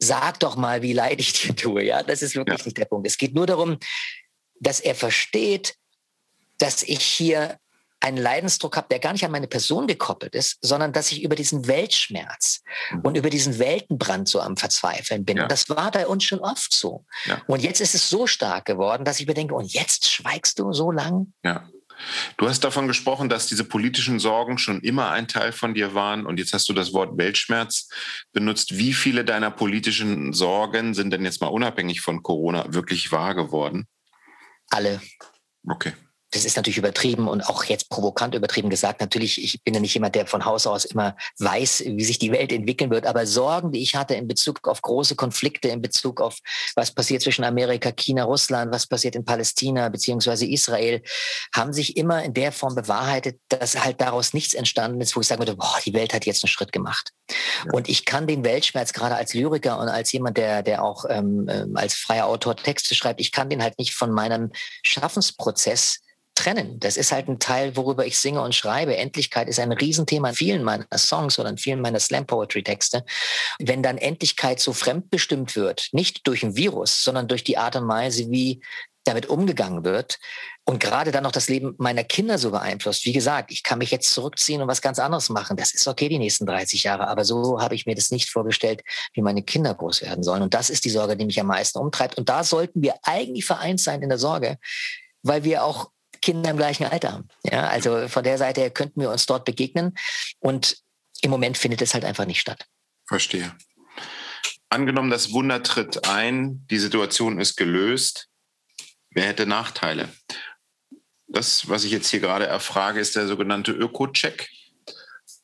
Speaker 3: sag doch mal, wie leid ich dir tue. Ja, das ist wirklich ja. nicht der Punkt. Es geht nur darum, dass er versteht, dass ich hier einen Leidensdruck habe, der gar nicht an meine Person gekoppelt ist, sondern dass ich über diesen Weltschmerz mhm. und über diesen Weltenbrand so am Verzweifeln bin. Ja. Und das war bei uns schon oft so. Ja. Und jetzt ist es so stark geworden, dass ich mir denke, und jetzt schweigst du so lang?
Speaker 1: Ja. Du hast davon gesprochen, dass diese politischen Sorgen schon immer ein Teil von dir waren und jetzt hast du das Wort Weltschmerz benutzt. Wie viele deiner politischen Sorgen sind denn jetzt mal unabhängig von Corona wirklich wahr geworden?
Speaker 3: Alle.
Speaker 1: Okay
Speaker 3: das ist natürlich übertrieben und auch jetzt provokant übertrieben gesagt. Natürlich, ich bin ja nicht jemand, der von Haus aus immer weiß, wie sich die Welt entwickeln wird. Aber Sorgen, die ich hatte in Bezug auf große Konflikte, in Bezug auf was passiert zwischen Amerika, China, Russland, was passiert in Palästina beziehungsweise Israel, haben sich immer in der Form bewahrheitet, dass halt daraus nichts entstanden ist, wo ich sagen würde, boah, die Welt hat jetzt einen Schritt gemacht. Ja. Und ich kann den Weltschmerz gerade als Lyriker und als jemand, der, der auch ähm, ähm als freier Autor Texte schreibt, ich kann den halt nicht von meinem Schaffensprozess trennen. Das ist halt ein Teil, worüber ich singe und schreibe. Endlichkeit ist ein Riesenthema in vielen meiner Songs oder in vielen meiner Slam Poetry Texte. Wenn dann Endlichkeit so fremdbestimmt wird, nicht durch ein Virus, sondern durch die Art und Weise, wie damit umgegangen wird und gerade dann noch das Leben meiner Kinder so beeinflusst. Wie gesagt, ich kann mich jetzt zurückziehen und was ganz anderes machen. Das ist okay die nächsten 30 Jahre, aber so habe ich mir das nicht vorgestellt, wie meine Kinder groß werden sollen. Und das ist die Sorge, die mich am meisten umtreibt. Und da sollten wir eigentlich vereint sein in der Sorge, weil wir auch Kinder im gleichen Alter. Ja, also von der Seite her könnten wir uns dort begegnen. Und im Moment findet es halt einfach nicht statt.
Speaker 1: Verstehe. Angenommen, das Wunder tritt ein, die Situation ist gelöst. Wer hätte Nachteile? Das, was ich jetzt hier gerade erfrage, ist der sogenannte Öko-Check.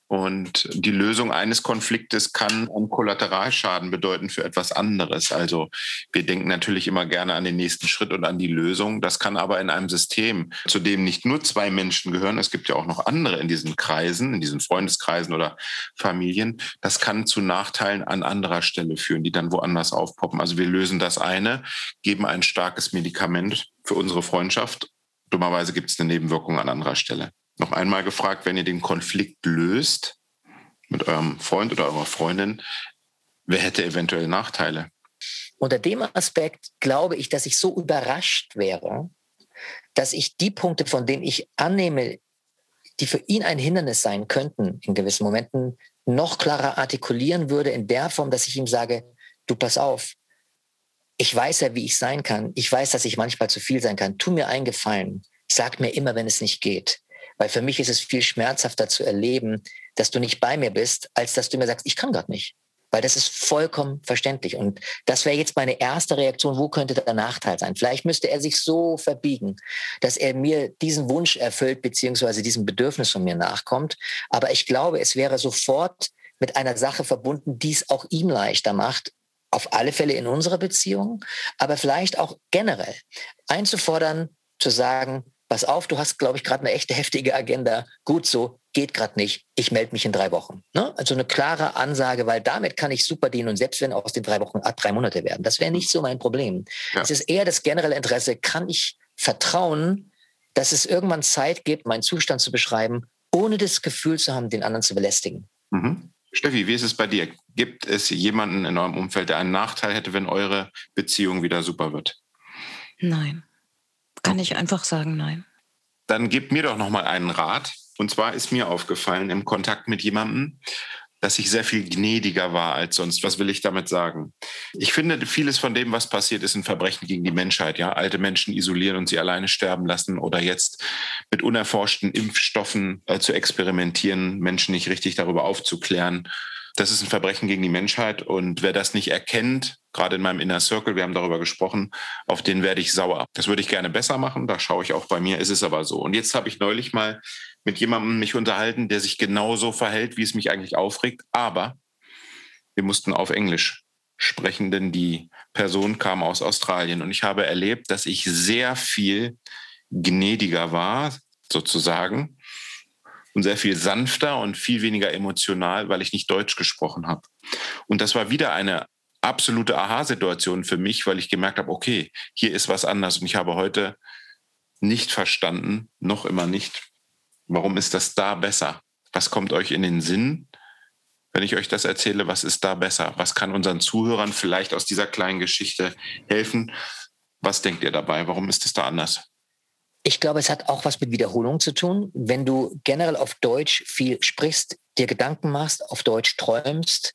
Speaker 1: Und die Lösung eines Konfliktes kann einen Kollateralschaden bedeuten für etwas anderes. Also wir denken natürlich immer gerne an den nächsten Schritt und an die Lösung. Das kann aber in einem System, zu dem nicht nur zwei Menschen gehören, es gibt ja auch noch andere in diesen Kreisen, in diesen Freundeskreisen oder Familien, das kann zu Nachteilen an anderer Stelle führen, die dann woanders aufpoppen. Also wir lösen das eine, geben ein starkes Medikament für unsere Freundschaft. Dummerweise gibt es eine Nebenwirkung an anderer Stelle noch einmal gefragt, wenn ihr den Konflikt löst mit eurem Freund oder eurer Freundin, wer hätte eventuell Nachteile?
Speaker 3: Unter dem Aspekt glaube ich, dass ich so überrascht wäre, dass ich die Punkte, von denen ich annehme, die für ihn ein Hindernis sein könnten, in gewissen Momenten noch klarer artikulieren würde, in der Form, dass ich ihm sage, du pass auf, ich weiß ja, wie ich sein kann. Ich weiß, dass ich manchmal zu viel sein kann. Tu mir einen Gefallen. Sag mir immer, wenn es nicht geht. Weil für mich ist es viel schmerzhafter zu erleben, dass du nicht bei mir bist, als dass du mir sagst, ich kann gerade nicht. Weil das ist vollkommen verständlich. Und das wäre jetzt meine erste Reaktion, wo könnte der Nachteil sein? Vielleicht müsste er sich so verbiegen, dass er mir diesen Wunsch erfüllt, beziehungsweise diesem Bedürfnis von mir nachkommt. Aber ich glaube, es wäre sofort mit einer Sache verbunden, die es auch ihm leichter macht, auf alle Fälle in unserer Beziehung, aber vielleicht auch generell einzufordern, zu sagen, pass auf, du hast, glaube ich, gerade eine echte heftige Agenda. Gut so, geht gerade nicht. Ich melde mich in drei Wochen. Ne? Also eine klare Ansage, weil damit kann ich super dienen und selbst wenn aus den drei Wochen drei Monate werden, das wäre nicht so mein Problem. Ja. Es ist eher das generelle Interesse, kann ich vertrauen, dass es irgendwann Zeit gibt, meinen Zustand zu beschreiben, ohne das Gefühl zu haben, den anderen zu belästigen.
Speaker 1: Mhm. Steffi, wie ist es bei dir? Gibt es jemanden in eurem Umfeld, der einen Nachteil hätte, wenn eure Beziehung wieder super wird?
Speaker 2: Nein. Kann ich einfach sagen, nein.
Speaker 1: Dann gib mir doch noch mal einen Rat. Und zwar ist mir aufgefallen im Kontakt mit jemandem, dass ich sehr viel gnädiger war als sonst. Was will ich damit sagen? Ich finde, vieles von dem, was passiert, ist ein Verbrechen gegen die Menschheit. Ja, alte Menschen isolieren und sie alleine sterben lassen oder jetzt mit unerforschten Impfstoffen äh, zu experimentieren, Menschen nicht richtig darüber aufzuklären das ist ein Verbrechen gegen die Menschheit. Und wer das nicht erkennt, gerade in meinem Inner Circle, wir haben darüber gesprochen, auf den werde ich sauer. Das würde ich gerne besser machen. Da schaue ich auch bei mir, ist es aber so. Und jetzt habe ich neulich mal mit jemandem mich unterhalten, der sich genauso verhält, wie es mich eigentlich aufregt. Aber wir mussten auf Englisch sprechen, denn die Person kam aus Australien. Und ich habe erlebt, dass ich sehr viel gnädiger war, sozusagen, und sehr viel sanfter und viel weniger emotional, weil ich nicht Deutsch gesprochen habe. Und das war wieder eine absolute Aha-Situation für mich, weil ich gemerkt habe, okay, hier ist was anders. Und ich habe heute nicht verstanden, noch immer nicht, warum ist das da besser? Was kommt euch in den Sinn, wenn ich euch das erzähle? Was ist da besser? Was kann unseren Zuhörern vielleicht aus dieser kleinen Geschichte helfen? Was denkt ihr dabei? Warum ist es da anders?
Speaker 3: Ich glaube, es hat auch was mit Wiederholung zu tun. Wenn du generell auf Deutsch viel sprichst, dir Gedanken machst, auf Deutsch träumst,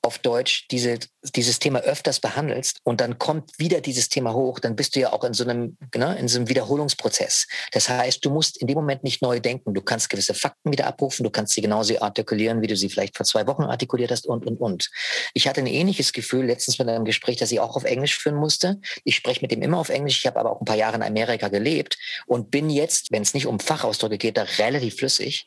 Speaker 3: auf Deutsch diese, dieses Thema öfters behandelst und dann kommt wieder dieses Thema hoch, dann bist du ja auch in so einem, ne, in so einem Wiederholungsprozess. Das heißt, du musst in dem Moment nicht neu denken. Du kannst gewisse Fakten wieder abrufen, du kannst sie genauso artikulieren, wie du sie vielleicht vor zwei Wochen artikuliert hast und, und, und. Ich hatte ein ähnliches Gefühl letztens mit einem Gespräch, das ich auch auf Englisch führen musste. Ich spreche mit dem immer auf Englisch. Ich habe aber auch ein paar Jahre in Amerika gelebt und bin jetzt, wenn es nicht um Fachausdrücke geht, da relativ flüssig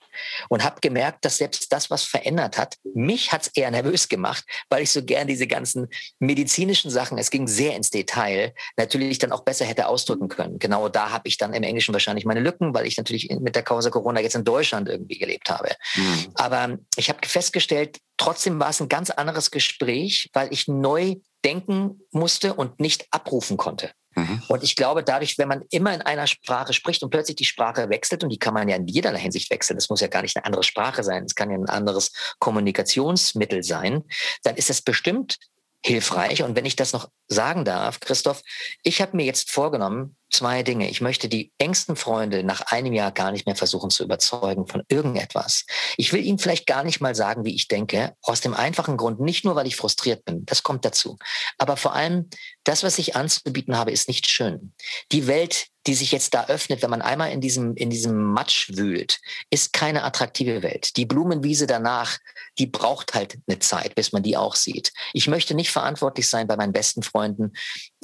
Speaker 3: und habe gemerkt, dass selbst das, was verändert hat, mich hat es eher nervös gemacht, weil ich so gern diese ganzen medizinischen Sachen, es ging sehr ins Detail, natürlich dann auch besser hätte ausdrücken können. Genau da habe ich dann im Englischen wahrscheinlich meine Lücken, weil ich natürlich mit der Causa Corona jetzt in Deutschland irgendwie gelebt habe. Mhm. Aber ich habe festgestellt, trotzdem war es ein ganz anderes Gespräch, weil ich neu denken musste und nicht abrufen konnte. Mhm. Und ich glaube, dadurch, wenn man immer in einer Sprache spricht und plötzlich die Sprache wechselt, und die kann man ja in jederlei Hinsicht wechseln, das muss ja gar nicht eine andere Sprache sein, es kann ja ein anderes Kommunikationsmittel sein, dann ist es bestimmt hilfreich. Und wenn ich das noch sagen darf, Christoph, ich habe mir jetzt vorgenommen, zwei Dinge. Ich möchte die engsten Freunde nach einem Jahr gar nicht mehr versuchen zu überzeugen von irgendetwas. Ich will ihnen vielleicht gar nicht mal sagen, wie ich denke, aus dem einfachen Grund, nicht nur, weil ich frustriert bin, das kommt dazu, aber vor allem, das, was ich anzubieten habe, ist nicht schön. Die Welt, die sich jetzt da öffnet, wenn man einmal in diesem, in diesem Matsch wühlt, ist keine attraktive Welt. Die Blumenwiese danach, die braucht halt eine Zeit, bis man die auch sieht. Ich möchte nicht verantwortlich sein, bei meinen besten Freunden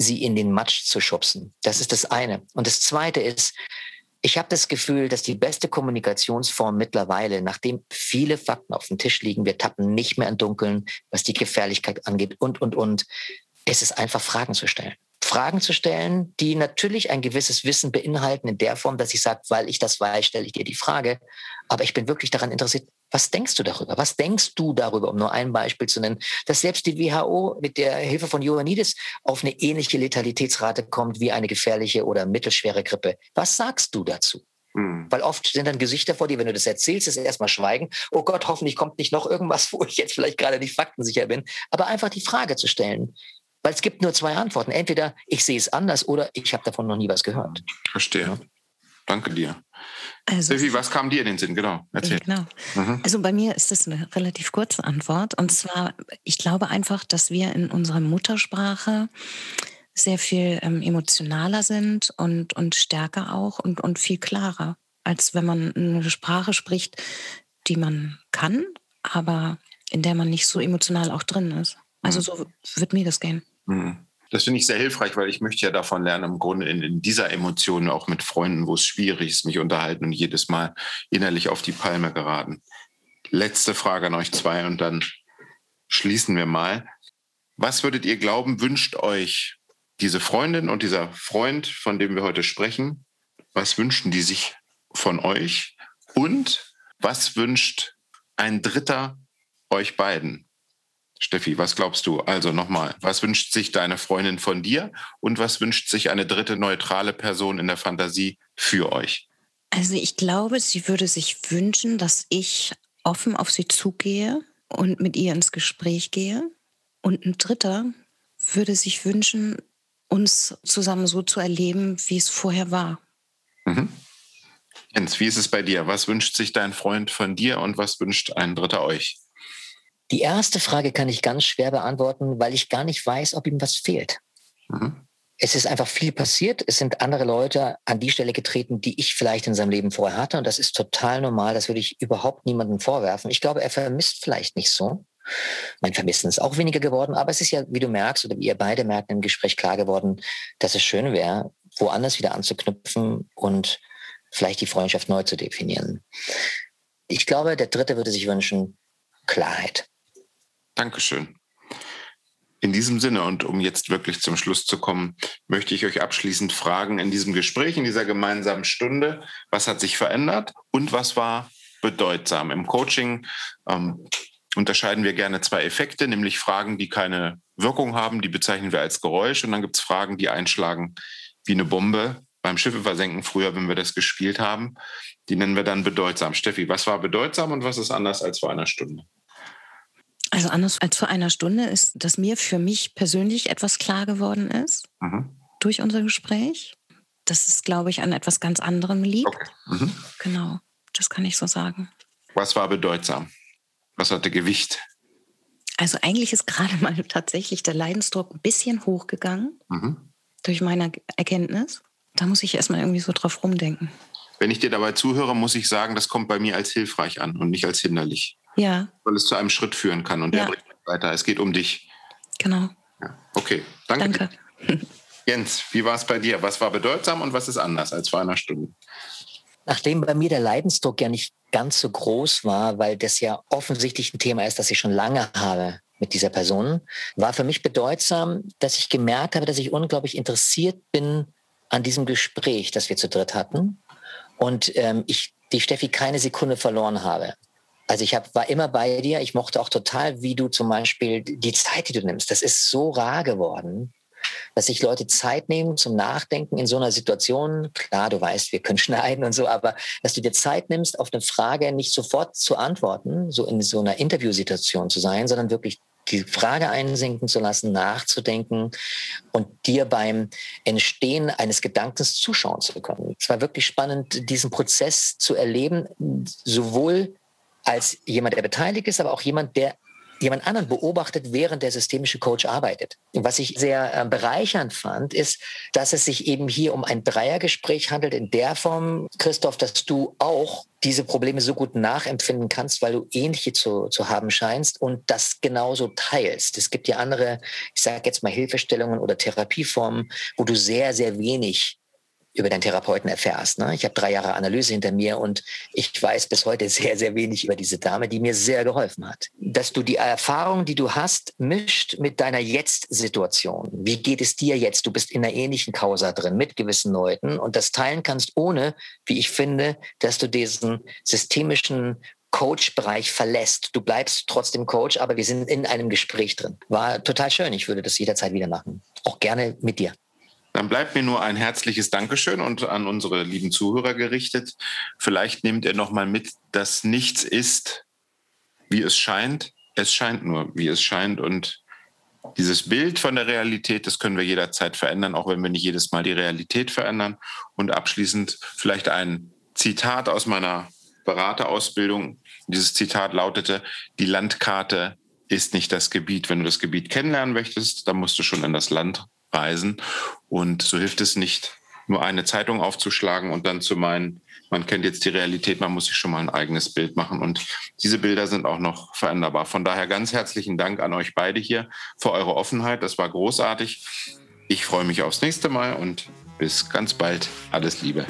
Speaker 3: sie in den Matsch zu schubsen. Das ist das eine. Und das zweite ist, ich habe das Gefühl, dass die beste Kommunikationsform mittlerweile, nachdem viele Fakten auf dem Tisch liegen, wir tappen nicht mehr im Dunkeln, was die Gefährlichkeit angeht und, und, und, ist es einfach Fragen zu stellen. Fragen zu stellen, die natürlich ein gewisses Wissen beinhalten in der Form, dass ich sage, weil ich das weiß, stelle ich dir die Frage. Aber ich bin wirklich daran interessiert, was denkst du darüber? Was denkst du darüber, um nur ein Beispiel zu nennen, dass selbst die WHO mit der Hilfe von Ioannidis auf eine ähnliche Letalitätsrate kommt wie eine gefährliche oder mittelschwere Grippe? Was sagst du dazu? Hm. Weil oft sind dann Gesichter vor dir, wenn du das erzählst, ist erstmal Schweigen. Oh Gott, hoffentlich kommt nicht noch irgendwas, wo ich jetzt vielleicht gerade nicht faktensicher bin. Aber einfach die Frage zu stellen, weil es gibt nur zwei Antworten. Entweder ich sehe es anders oder ich habe davon noch nie was gehört.
Speaker 1: Verstehe. Danke dir. Also, Silvi, was kam dir in den Sinn? Genau,
Speaker 2: erzähl. Genau. Mhm. Also bei mir ist das eine relativ kurze Antwort. Und zwar, ich glaube einfach, dass wir in unserer Muttersprache sehr viel ähm, emotionaler sind und, und stärker auch und, und viel klarer, als wenn man eine Sprache spricht, die man kann, aber in der man nicht so emotional auch drin ist. Also mhm. so wird mir das gehen.
Speaker 1: Mhm. Das finde ich sehr hilfreich, weil ich möchte ja davon lernen, im Grunde in, in, dieser Emotion auch mit Freunden, wo es schwierig ist, mich unterhalten und jedes Mal innerlich auf die Palme geraten. Letzte Frage an euch zwei und dann schließen wir mal. Was würdet ihr glauben, wünscht euch diese Freundin und dieser Freund, von dem wir heute sprechen? Was wünschen die sich von euch? Und was wünscht ein Dritter euch beiden? Steffi, was glaubst du? Also nochmal, was wünscht sich deine Freundin von dir und was wünscht sich eine dritte neutrale Person in der Fantasie für euch?
Speaker 2: Also ich glaube, sie würde sich wünschen, dass ich offen auf sie zugehe und mit ihr ins Gespräch gehe. Und ein dritter würde sich wünschen, uns zusammen so zu erleben, wie es vorher war.
Speaker 1: Mhm. Jens, wie ist es bei dir? Was wünscht sich dein Freund von dir und was wünscht ein Dritter euch?
Speaker 3: Die erste Frage kann ich ganz schwer beantworten, weil ich gar nicht weiß, ob ihm was fehlt. Mhm. Es ist einfach viel passiert. Es sind andere Leute an die Stelle getreten, die ich vielleicht in seinem Leben vorher hatte. Und das ist total normal. Das würde ich überhaupt niemandem vorwerfen. Ich glaube, er vermisst vielleicht nicht so. Mein Vermissen ist auch weniger geworden, aber es ist ja, wie du merkst oder wie ihr beide merkt im Gespräch klar geworden, dass es schön wäre, woanders wieder anzuknüpfen und vielleicht die Freundschaft neu zu definieren. Ich glaube, der Dritte würde sich wünschen, Klarheit.
Speaker 1: Dankeschön. In diesem Sinne und um jetzt wirklich zum Schluss zu kommen, möchte ich euch abschließend fragen in diesem Gespräch, in dieser gemeinsamen Stunde, was hat sich verändert und was war bedeutsam? Im Coaching ähm, unterscheiden wir gerne zwei Effekte, nämlich Fragen, die keine Wirkung haben, die bezeichnen wir als Geräusch und dann gibt es Fragen, die einschlagen wie eine Bombe. Beim Schiffe versenken früher, wenn wir das gespielt haben, die nennen wir dann bedeutsam. Steffi, was war bedeutsam und was ist anders als vor einer Stunde?
Speaker 2: Also anders als vor einer Stunde ist, dass mir für mich persönlich etwas klar geworden ist mhm. durch unser Gespräch. Dass es, glaube ich, an etwas ganz anderem liegt. Okay. Mhm. Genau, das kann ich so sagen.
Speaker 1: Was war bedeutsam? Was hatte Gewicht?
Speaker 2: Also eigentlich ist gerade mal tatsächlich der Leidensdruck ein bisschen hochgegangen mhm. durch meine Erkenntnis. Da muss ich erstmal irgendwie so drauf rumdenken.
Speaker 1: Wenn ich dir dabei zuhöre, muss ich sagen, das kommt bei mir als hilfreich an und nicht als hinderlich.
Speaker 2: Ja.
Speaker 1: Weil es zu einem Schritt führen kann und ja. der bringt weiter. Es geht um dich.
Speaker 2: Genau.
Speaker 1: Ja. Okay, danke. Danke. Jens, wie war es bei dir? Was war bedeutsam und was ist anders als vor einer Stunde?
Speaker 3: Nachdem bei mir der Leidensdruck ja nicht ganz so groß war, weil das ja offensichtlich ein Thema ist, das ich schon lange habe mit dieser Person, war für mich bedeutsam, dass ich gemerkt habe, dass ich unglaublich interessiert bin an diesem Gespräch, das wir zu dritt hatten und ähm, ich die Steffi keine Sekunde verloren habe. Also ich hab, war immer bei dir. Ich mochte auch total, wie du zum Beispiel die Zeit, die du nimmst. Das ist so rar geworden, dass sich Leute Zeit nehmen zum Nachdenken in so einer Situation. Klar, du weißt, wir können schneiden und so, aber dass du dir Zeit nimmst, auf eine Frage nicht sofort zu antworten, so in so einer Interviewsituation zu sein, sondern wirklich die Frage einsinken zu lassen, nachzudenken und dir beim Entstehen eines Gedankens zuschauen zu können. Es war wirklich spannend, diesen Prozess zu erleben, sowohl als jemand, der beteiligt ist, aber auch jemand, der jemand anderen beobachtet, während der systemische Coach arbeitet. Was ich sehr äh, bereichernd fand, ist, dass es sich eben hier um ein Dreiergespräch handelt in der Form, Christoph, dass du auch diese Probleme so gut nachempfinden kannst, weil du ähnliche zu, zu haben scheinst und das genauso teilst. Es gibt ja andere, ich sage jetzt mal Hilfestellungen oder Therapieformen, wo du sehr, sehr wenig über deinen Therapeuten erfährst. Ne? Ich habe drei Jahre Analyse hinter mir und ich weiß bis heute sehr, sehr wenig über diese Dame, die mir sehr geholfen hat. Dass du die Erfahrung, die du hast, mischt mit deiner Jetzt-Situation. Wie geht es dir jetzt? Du bist in einer ähnlichen Causa drin mit gewissen Leuten und das teilen kannst, ohne, wie ich finde, dass du diesen systemischen Coach-Bereich verlässt. Du bleibst trotzdem Coach, aber wir sind in einem Gespräch drin. War total schön. Ich würde das jederzeit wieder machen. Auch gerne mit dir.
Speaker 1: Dann bleibt mir nur ein herzliches Dankeschön und an unsere lieben Zuhörer gerichtet. Vielleicht nehmt ihr noch mal mit, dass nichts ist, wie es scheint. Es scheint nur, wie es scheint. Und dieses Bild von der Realität, das können wir jederzeit verändern, auch wenn wir nicht jedes Mal die Realität verändern. Und abschließend vielleicht ein Zitat aus meiner Beraterausbildung. Dieses Zitat lautete, die Landkarte ist nicht das Gebiet. Wenn du das Gebiet kennenlernen möchtest, dann musst du schon in das Land reisen. Und so hilft es nicht, nur eine Zeitung aufzuschlagen und dann zu meinen, man kennt jetzt die Realität, man muss sich schon mal ein eigenes Bild machen. Und diese Bilder sind auch noch veränderbar. Von daher ganz herzlichen Dank an euch beide hier für eure Offenheit. Das war großartig. Ich freue mich aufs nächste Mal und bis ganz bald. Alles Liebe.